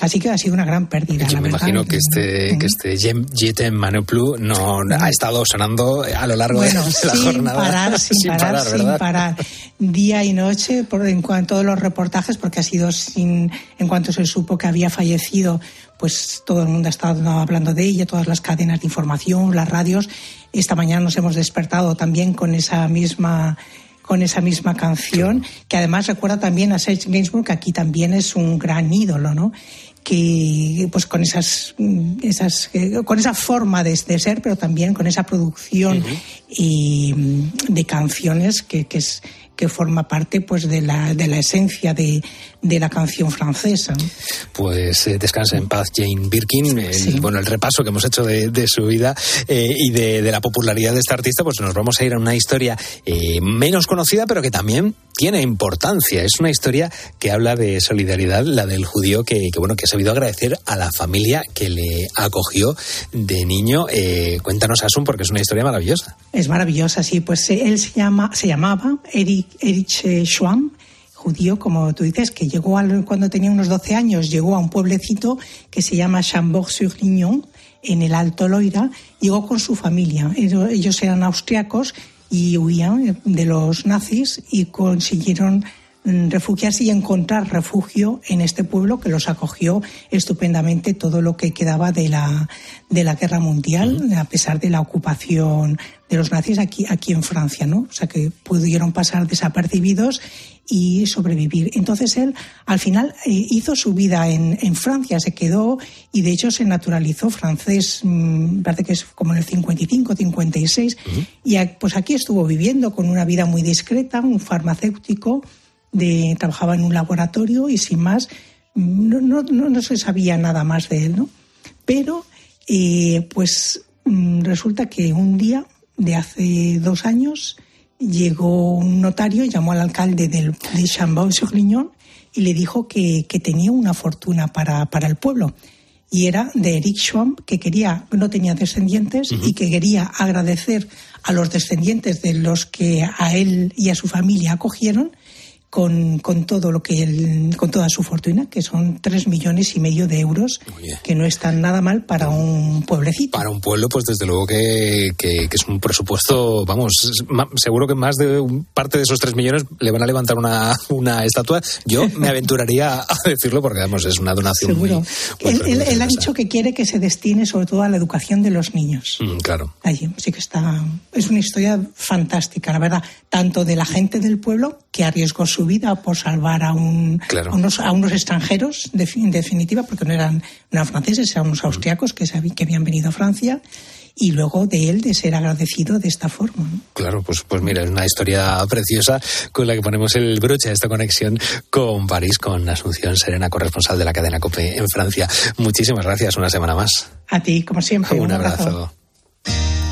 Así que ha sido una gran pérdida, Yo la me verdad. imagino que este, que este Jetem Manoplu no ha estado sonando a lo largo Bueno, de *laughs* la sin jornada. parar, sin, *laughs* parar, sin ¿verdad? parar, día y noche, por, en cuanto a todos los reportajes, porque ha sido sin, en cuanto se supo que había fallecido, pues todo el mundo ha estado hablando de ella, todas las cadenas de información, las radios. Esta mañana nos hemos despertado también con esa misma con esa misma canción, que además recuerda también a Serge Gainsbourg, que aquí también es un gran ídolo, ¿no? que pues con esas, mm, esas eh, con esa forma de, de ser pero también con esa producción y, mm, de canciones que, que es que forma parte pues de la, de la esencia de, de la canción francesa. Pues eh, descansa en paz Jane Birkin. El, Bueno, el repaso que hemos hecho de, de su vida eh, y de, de la popularidad de esta artista, pues nos vamos a ir a una historia eh, menos conocida, pero que también tiene importancia. Es una historia que habla de solidaridad, la del judío que, que, bueno que ha sabido agradecer a la familia que le acogió de niño. Cuéntanos, Asun, porque es una historia maravillosa. Es maravillosa, sí. Pues él se, llama, se llamaba Eric, Erich eh, Schwamm, judío, como tú dices, que llegó al- cuando tenía unos 12 años, llegó a un pueblecito que se llama Chambord-sur-Lignon, en el Alto Loira, llegó con su familia. Ellos, eran austriacos y huían de los nazis y consiguieron refugiarse y encontrar refugio en este pueblo que los acogió estupendamente todo lo que quedaba de la, de la guerra mundial, a pesar de la ocupación de los nazis aquí, aquí en Francia, ¿no? O sea que pudieron pasar desapercibidos y sobrevivir. Entonces él al final eh, hizo su vida en, en Francia, se quedó y de hecho se naturalizó francés, mm, parece que es como en el 55, 56, y a- pues aquí estuvo viviendo con una vida muy discreta, un farmacéutico, de, trabajaba en un laboratorio y sin más, no, no, no, no se sabía nada más de él, ¿no? Pero eh, pues mm, resulta que un día de hace dos años llegó un notario, llamó al alcalde del, de Chambord-sur-Lignon y le dijo que, que tenía una fortuna para, para el pueblo. Y era de Eric Schwamm, que quería, no tenía descendientes y que quería agradecer a los descendientes de los que a él y a su familia acogieron con, con todo lo que él, con toda su fortuna, que son tres millones y medio de euros, que no están nada mal para un pueblecito. Para un pueblo, pues desde luego que, que- que es un presupuesto, vamos, ma- seguro que más de un- parte de esos tres millones le van a levantar una, una estatua. Yo *laughs* me aventuraría a decirlo porque, vamos, es una donación Seguro. muy Él, él- él ha dicho que quiere que se destine sobre todo a la educación de los niños. Mm, claro. Allí, sí que está. Es una historia fantástica, la verdad. Tanto de la gente del pueblo que arriesgó su vida por salvar a, un, Claro. a unos, a unos extranjeros, de, en definitiva, porque no eran, no eran franceses, eran unos austriacos que, se que habían venido a Francia. Y luego de él de ser agradecido de esta forma. ¿no? Claro, pues, pues mira, es una historia preciosa con la que ponemos el broche a esta conexión con París, con Asunción Serena, corresponsal de la cadena COPE en Francia. Muchísimas gracias, una semana más. A ti, como siempre. Un abrazo. Friday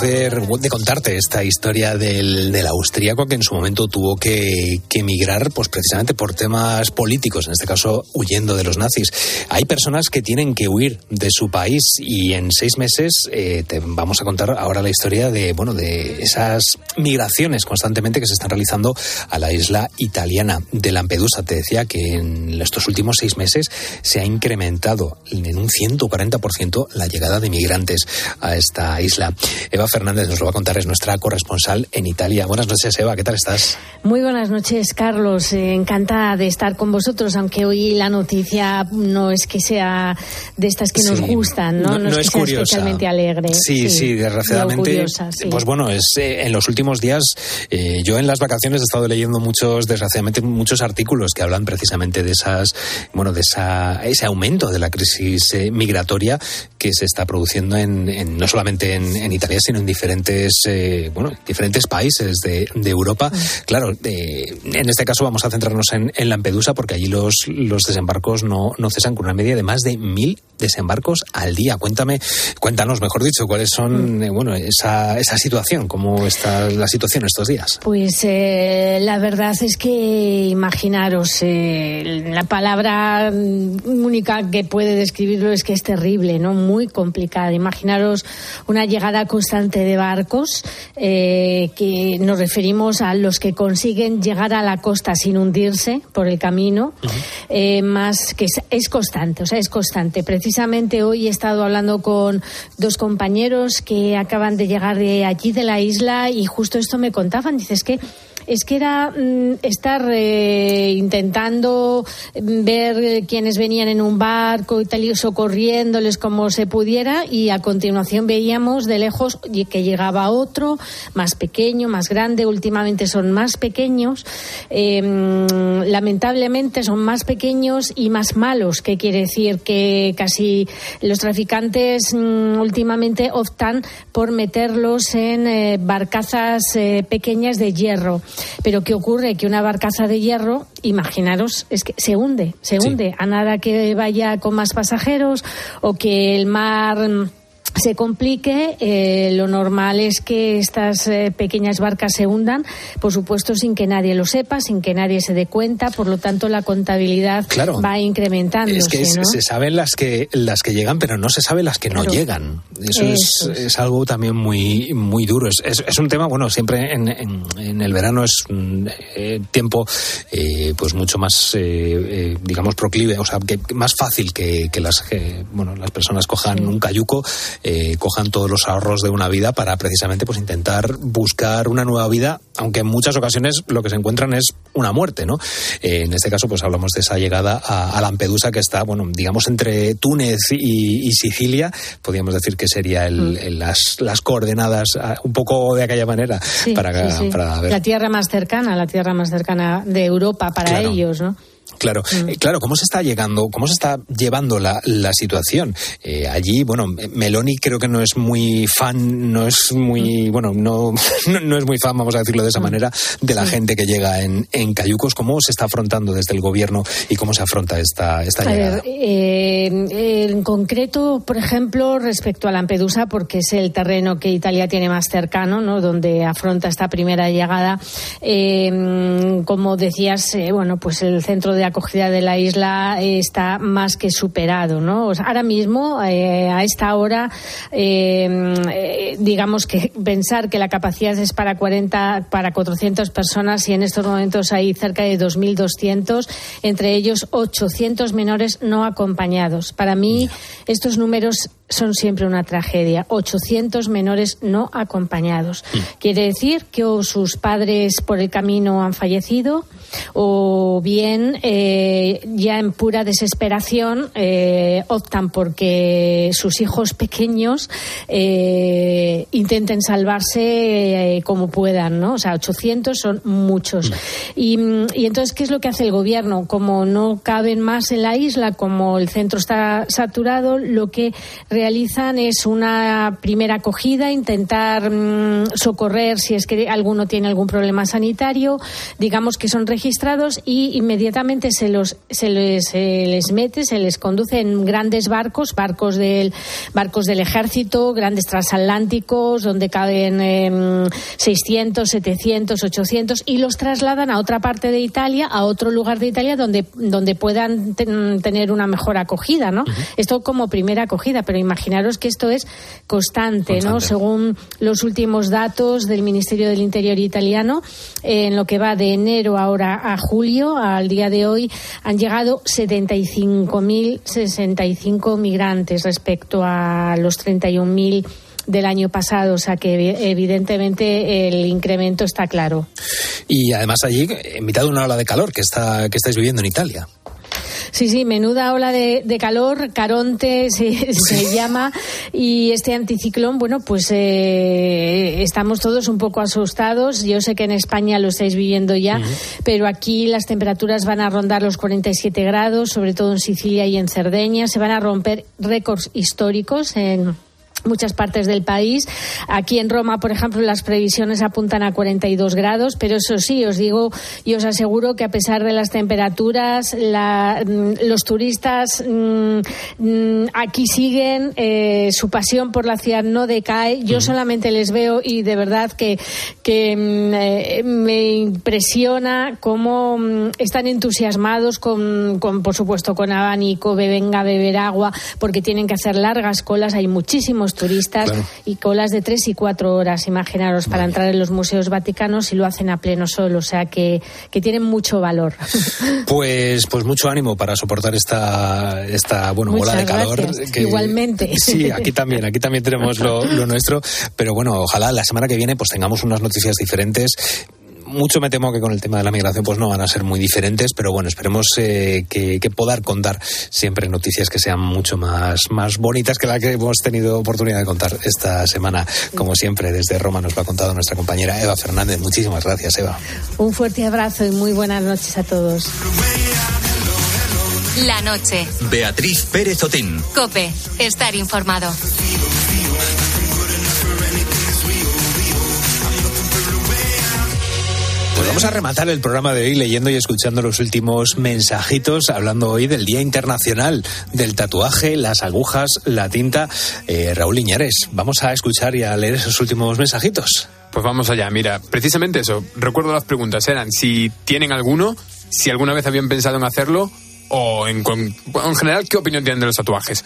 Conocer, de contarte esta historia del, del austríaco que en su momento tuvo que, que emigrar, pues precisamente por temas políticos, en este caso huyendo de los nazis. Hay personas que tienen que huir de su país y en seis meses eh, te vamos a contar ahora la historia de, bueno, de esas migraciones constantemente que se están realizando a la isla italiana de Lampedusa. Te decía que en estos últimos seis meses se ha incrementado en un 140% la llegada de migrantes a esta isla. Eva Fernández nos lo va a contar, es nuestra corresponsal en Italia. Buenas noches, Eva, ¿qué tal estás? Muy buenas noches, Carlos. Eh, encantada de estar con vosotros, aunque hoy la noticia no es que sea de estas que nos gustan, ¿no? No, es no que es sea curiosa. especialmente alegre. Sí, sí, desgraciadamente. Curiosa, sí. Pues bueno, es eh, en los últimos días, eh, yo en las vacaciones he estado leyendo muchos, desgraciadamente, muchos artículos que hablan precisamente de esas, bueno, de esa, ese aumento de la crisis migratoria que se está produciendo en, en- no solamente en, en Italia, sino en diferentes, eh, bueno, diferentes países de, de Europa. Claro, eh, en este caso vamos a centrarnos en, en Lampedusa porque allí los, los desembarcos no, no cesan con una media de más de mil desembarcos al día. Cuéntame, cuéntanos, mejor dicho, cuáles son, eh, bueno, esa, esa situación, cómo está la situación estos días. Pues eh, la verdad es que imaginaros, eh, la palabra mm, única que puede describirlo es que es terrible, ¿no? Muy complicada. Imaginaros una llegada constante de barcos, eh, que nos referimos a los que consiguen llegar a la costa sin hundirse por el camino, eh, más que es, es constante, o sea, es constante. Precisamente hoy he estado hablando con dos compañeros que acaban de llegar de allí de la isla y justo esto me contaban. Dices que es que era mm, estar eh, intentando mm, ver quienes venían en un barco y tal, y socorriéndoles como se pudiera, y a continuación veíamos de lejos que llegaba otro, más pequeño, más grande, últimamente son más pequeños, mm, lamentablemente son más pequeños y más malos, que quiere decir que casi los traficantes mm, últimamente optan por meterlos en eh, barcazas eh, pequeñas de hierro. Pero ¿qué ocurre? Que una barcaza de hierro, imaginaros, es que se hunde, se hunde. A nada que vaya con más pasajeros o que el mar mm, se complique, eh, lo normal es que estas eh, pequeñas barcas se hundan, por supuesto sin que nadie lo sepa, sin que nadie se dé cuenta, por lo tanto la contabilidad Claro. va incrementándose. Es que se, ¿no? se saben las que las que llegan, pero no se sabe las que no llegan. Eso, Eso es, es algo también muy muy duro. Es, es- es un tema, bueno, siempre en, en- en el verano es un eh, tiempo eh, pues mucho más, eh, eh, digamos, proclive, o sea, que más fácil que, que las que, bueno, las personas cojan un cayuco, eh, cojan todos los ahorros de una vida para precisamente pues intentar buscar una nueva vida, aunque en muchas ocasiones lo que se encuentran es una muerte, ¿no? Eh, en este caso, pues hablamos de esa llegada a, a Lampedusa que está, bueno, digamos entre Túnez y, y Sicilia, podríamos decir que sería el- el- las, las coordenadas ah, un poco de aquella manera Sí, para, sí, sí. para ver. La tierra más cercana, la tierra más cercana de Europa para Claro. ellos, ¿no? Claro, eh, claro, ¿cómo se está llegando, cómo se está llevando la, la situación? Eh, allí, bueno, Meloni creo que no es muy fan, no es muy, bueno, no, no, *laughs* no es muy fan, vamos a decirlo de esa manera, de la gente que llega en, en cayucos. ¿Cómo se está afrontando desde el gobierno y cómo se afronta esta, esta llegada? ver, eh, en concreto, por ejemplo, respecto a Lampedusa, porque es el terreno que Italia tiene más cercano, ¿no? donde afronta esta primera llegada, eh, como decías, bueno, pues el centro de acogida de la isla eh, está más que superado, ¿no? O sea, ahora mismo, eh, a esta hora, eh, digamos que pensar que la capacidad es para 40, para 400 personas y en estos momentos hay cerca de 2.200, entre ellos 800 menores no acompañados. Para mí, estos números son siempre una tragedia. 800 menores no acompañados. Quiere decir que o sus padres por el camino han fallecido o bien eh, ya en pura desesperación eh, optan porque sus hijos pequeños eh, intenten salvarse como puedan, ¿no? O sea, 800 son muchos. Y, mm, y entonces, ¿qué es lo que hace el gobierno? Como no caben más en la isla, como el centro está saturado, lo que realizan es una primera acogida, intentar mm, socorrer si es que alguno tiene algún problema sanitario, digamos que son registrados y inmediatamente se los se les, se les mete, se les conduce en grandes barcos, barcos del barcos del ejército, grandes transatlánticos donde caben 600, 700, 800 y los trasladan a otra parte de Italia, a otro lugar de Italia donde donde puedan tener una mejor acogida, ¿no? Esto como primera acogida, pero imaginaros que esto es constante, ¿no? Según los últimos datos del Ministerio del Interior italiano, en lo que va de enero ahora a julio, al día de hoy, han llegado 75.065 migrantes respecto a los 31.000 del año pasado, o sea que evidentemente el incremento está claro. Y además allí, en mitad de una ola de calor que está que estáis viviendo en Italia. Sí, sí, menuda ola de, calor, Caronte se, *laughs* llama, y este anticiclón, bueno, pues eh, estamos todos un poco asustados. Yo sé que en España lo estáis viviendo ya, pero aquí las temperaturas van a rondar los 47 grados, sobre todo en Sicilia y en Cerdeña. Se van a romper récords históricos en muchas partes del país. Aquí en Roma, por ejemplo, las previsiones apuntan a 42 grados, pero eso sí, os digo y os aseguro que a pesar de las temperaturas, mm, los turistas mm, mm, aquí siguen, eh, su pasión por la ciudad no decae. Yo solamente les veo y de verdad que, que eh, me impresiona cómo están entusiasmados con, con, por supuesto, con abanico, venga beber agua, porque tienen que hacer largas colas, hay muchísimos turistas y colas de tres y cuatro horas, imaginaros, para entrar en los museos vaticanos y lo hacen a pleno sol, o sea que, que tienen mucho valor. *laughs* Pues, pues mucho ánimo para soportar esta, esta bueno, ola de calor. Igualmente. Sí, aquí también, aquí también tenemos lo, lo nuestro, pero bueno, ojalá la semana que viene pues tengamos unas noticias diferentes mucho me temo que con el tema de la migración pues no van a ser muy diferentes, pero bueno, esperemos eh, que, que, poder contar siempre noticias que sean mucho más, más bonitas que la que hemos tenido oportunidad de contar esta semana. Como siempre, desde Roma nos lo ha contado nuestra compañera Eva Fernández. Muchísimas gracias, Eva. Un fuerte abrazo y muy buenas noches a todos. La noche. Beatriz Pérez Otín. Cope, estar informado. Vamos a rematar el programa de hoy leyendo y escuchando los últimos mensajitos, hablando hoy del Día Internacional del Tatuaje, las agujas, la tinta. Eh, Raúl Iñares, vamos a escuchar y a leer esos últimos mensajitos. Pues vamos allá, mira, precisamente eso. Recuerdo las preguntas, eran si tienen alguno, si alguna vez habían pensado en hacerlo o en, en general qué opinión tienen de los tatuajes.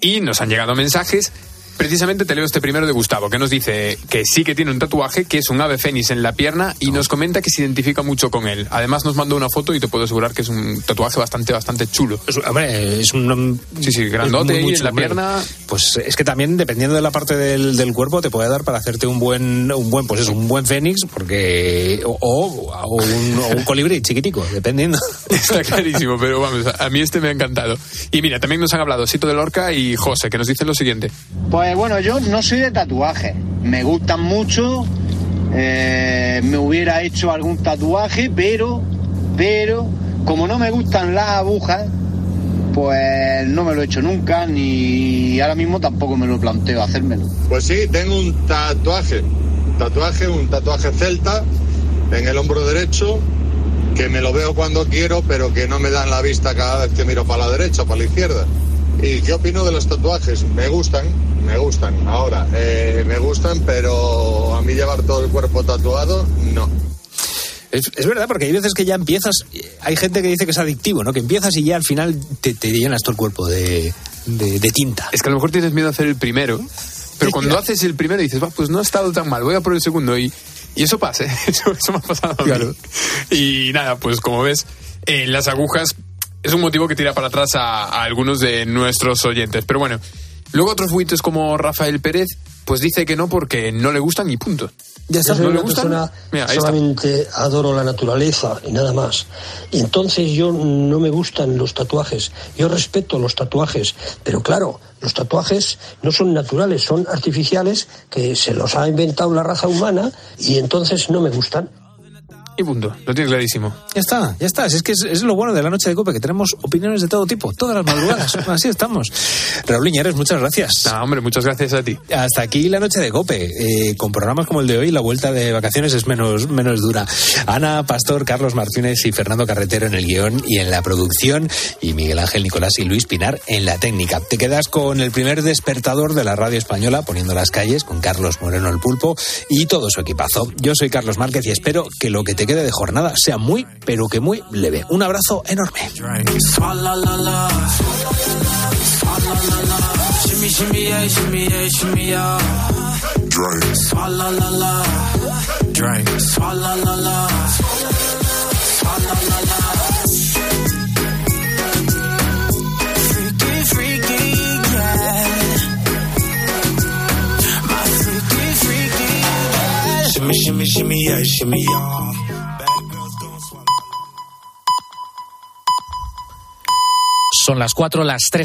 Y nos han llegado mensajes Precisamente te leo este primero de Gustavo, que nos dice que sí que tiene un tatuaje, que es un ave fénix en la pierna, y nos comenta que se identifica mucho con él. Además nos mandó una foto y te puedo asegurar que es un tatuaje bastante, bastante chulo. Es, hombre, es un... Sí, sí, grandote y en la pierna... Pues es que también, dependiendo de la parte del, del, cuerpo, te puede dar para hacerte un buen, un buen pues es un buen fénix, porque... O, o, un, o un colibrí chiquitico, dependiendo. *laughs* Está clarísimo, pero vamos, a mí este me ha encantado. Y mira, también nos han hablado Sito de Lorca y José, que nos dicen lo siguiente. Pues pues bueno, yo no soy de tatuajes. Me gustan mucho. Eh, me hubiera hecho algún tatuaje, pero, pero, como no me gustan las agujas, pues no me lo he hecho nunca, ni ahora mismo tampoco me lo planteo hacérmelo. Pues sí, tengo un tatuaje. Tatuaje, un tatuaje celta en el hombro derecho, que me lo veo cuando quiero, pero que no me dan la vista cada vez que miro para la derecha o para la izquierda. ¿Y qué opino de los tatuajes? Me gustan, me gustan. Ahora, eh, me gustan, pero a mí llevar todo el cuerpo tatuado, no. Es, verdad, porque hay veces que ya empiezas, hay gente que dice que es adictivo, ¿no? Que empiezas y ya al final te, llenas todo el cuerpo de, tinta. Es que a lo mejor tienes miedo a hacer el primero, pero cuando haces el primero dices, va, pues no ha estado tan mal, voy a por el segundo y, y eso pasa, ¿eh? *laughs* eso, me ha pasado a mí. Y nada, pues como ves, eh, las agujas es un motivo que tira para atrás a, a algunos de nuestros oyentes. Pero bueno, Luego otros buitres como Rafael Pérez, pues dice que no porque no le gustan y punto. Ya está, soy una persona solamente adoro la naturaleza y nada más. Y entonces yo no me gustan los tatuajes. Yo respeto los tatuajes, pero claro, los tatuajes no son naturales, son artificiales que se los ha inventado la raza humana y entonces no me gustan. Y punto, lo tienes clarísimo. Ya está, ya está. Si es que es, es, lo bueno de la noche de cope, que tenemos opiniones de todo tipo, todas las madrugadas. *laughs* Así estamos. Raúl Iñares, muchas gracias. Ah, hombre, muchas gracias a ti. Hasta aquí la noche de cope. Eh, con programas como el de hoy, la vuelta de vacaciones es menos, menos dura. Ana Pastor, Carlos Martínez y Fernando Carretero en el guion y en la producción, y Miguel Ángel Nicolás y Luis Pinar en la técnica. Te quedas con el primer despertador de la radio española, poniendo las calles, con Carlos Moreno el Pulpo y todo su equipazo. Yo soy Carlos Márquez y espero que lo que te quede de jornada sea muy, pero que muy leve. Un abrazo enorme. Shimmy, shimmy, yeah. Son las 4, las 3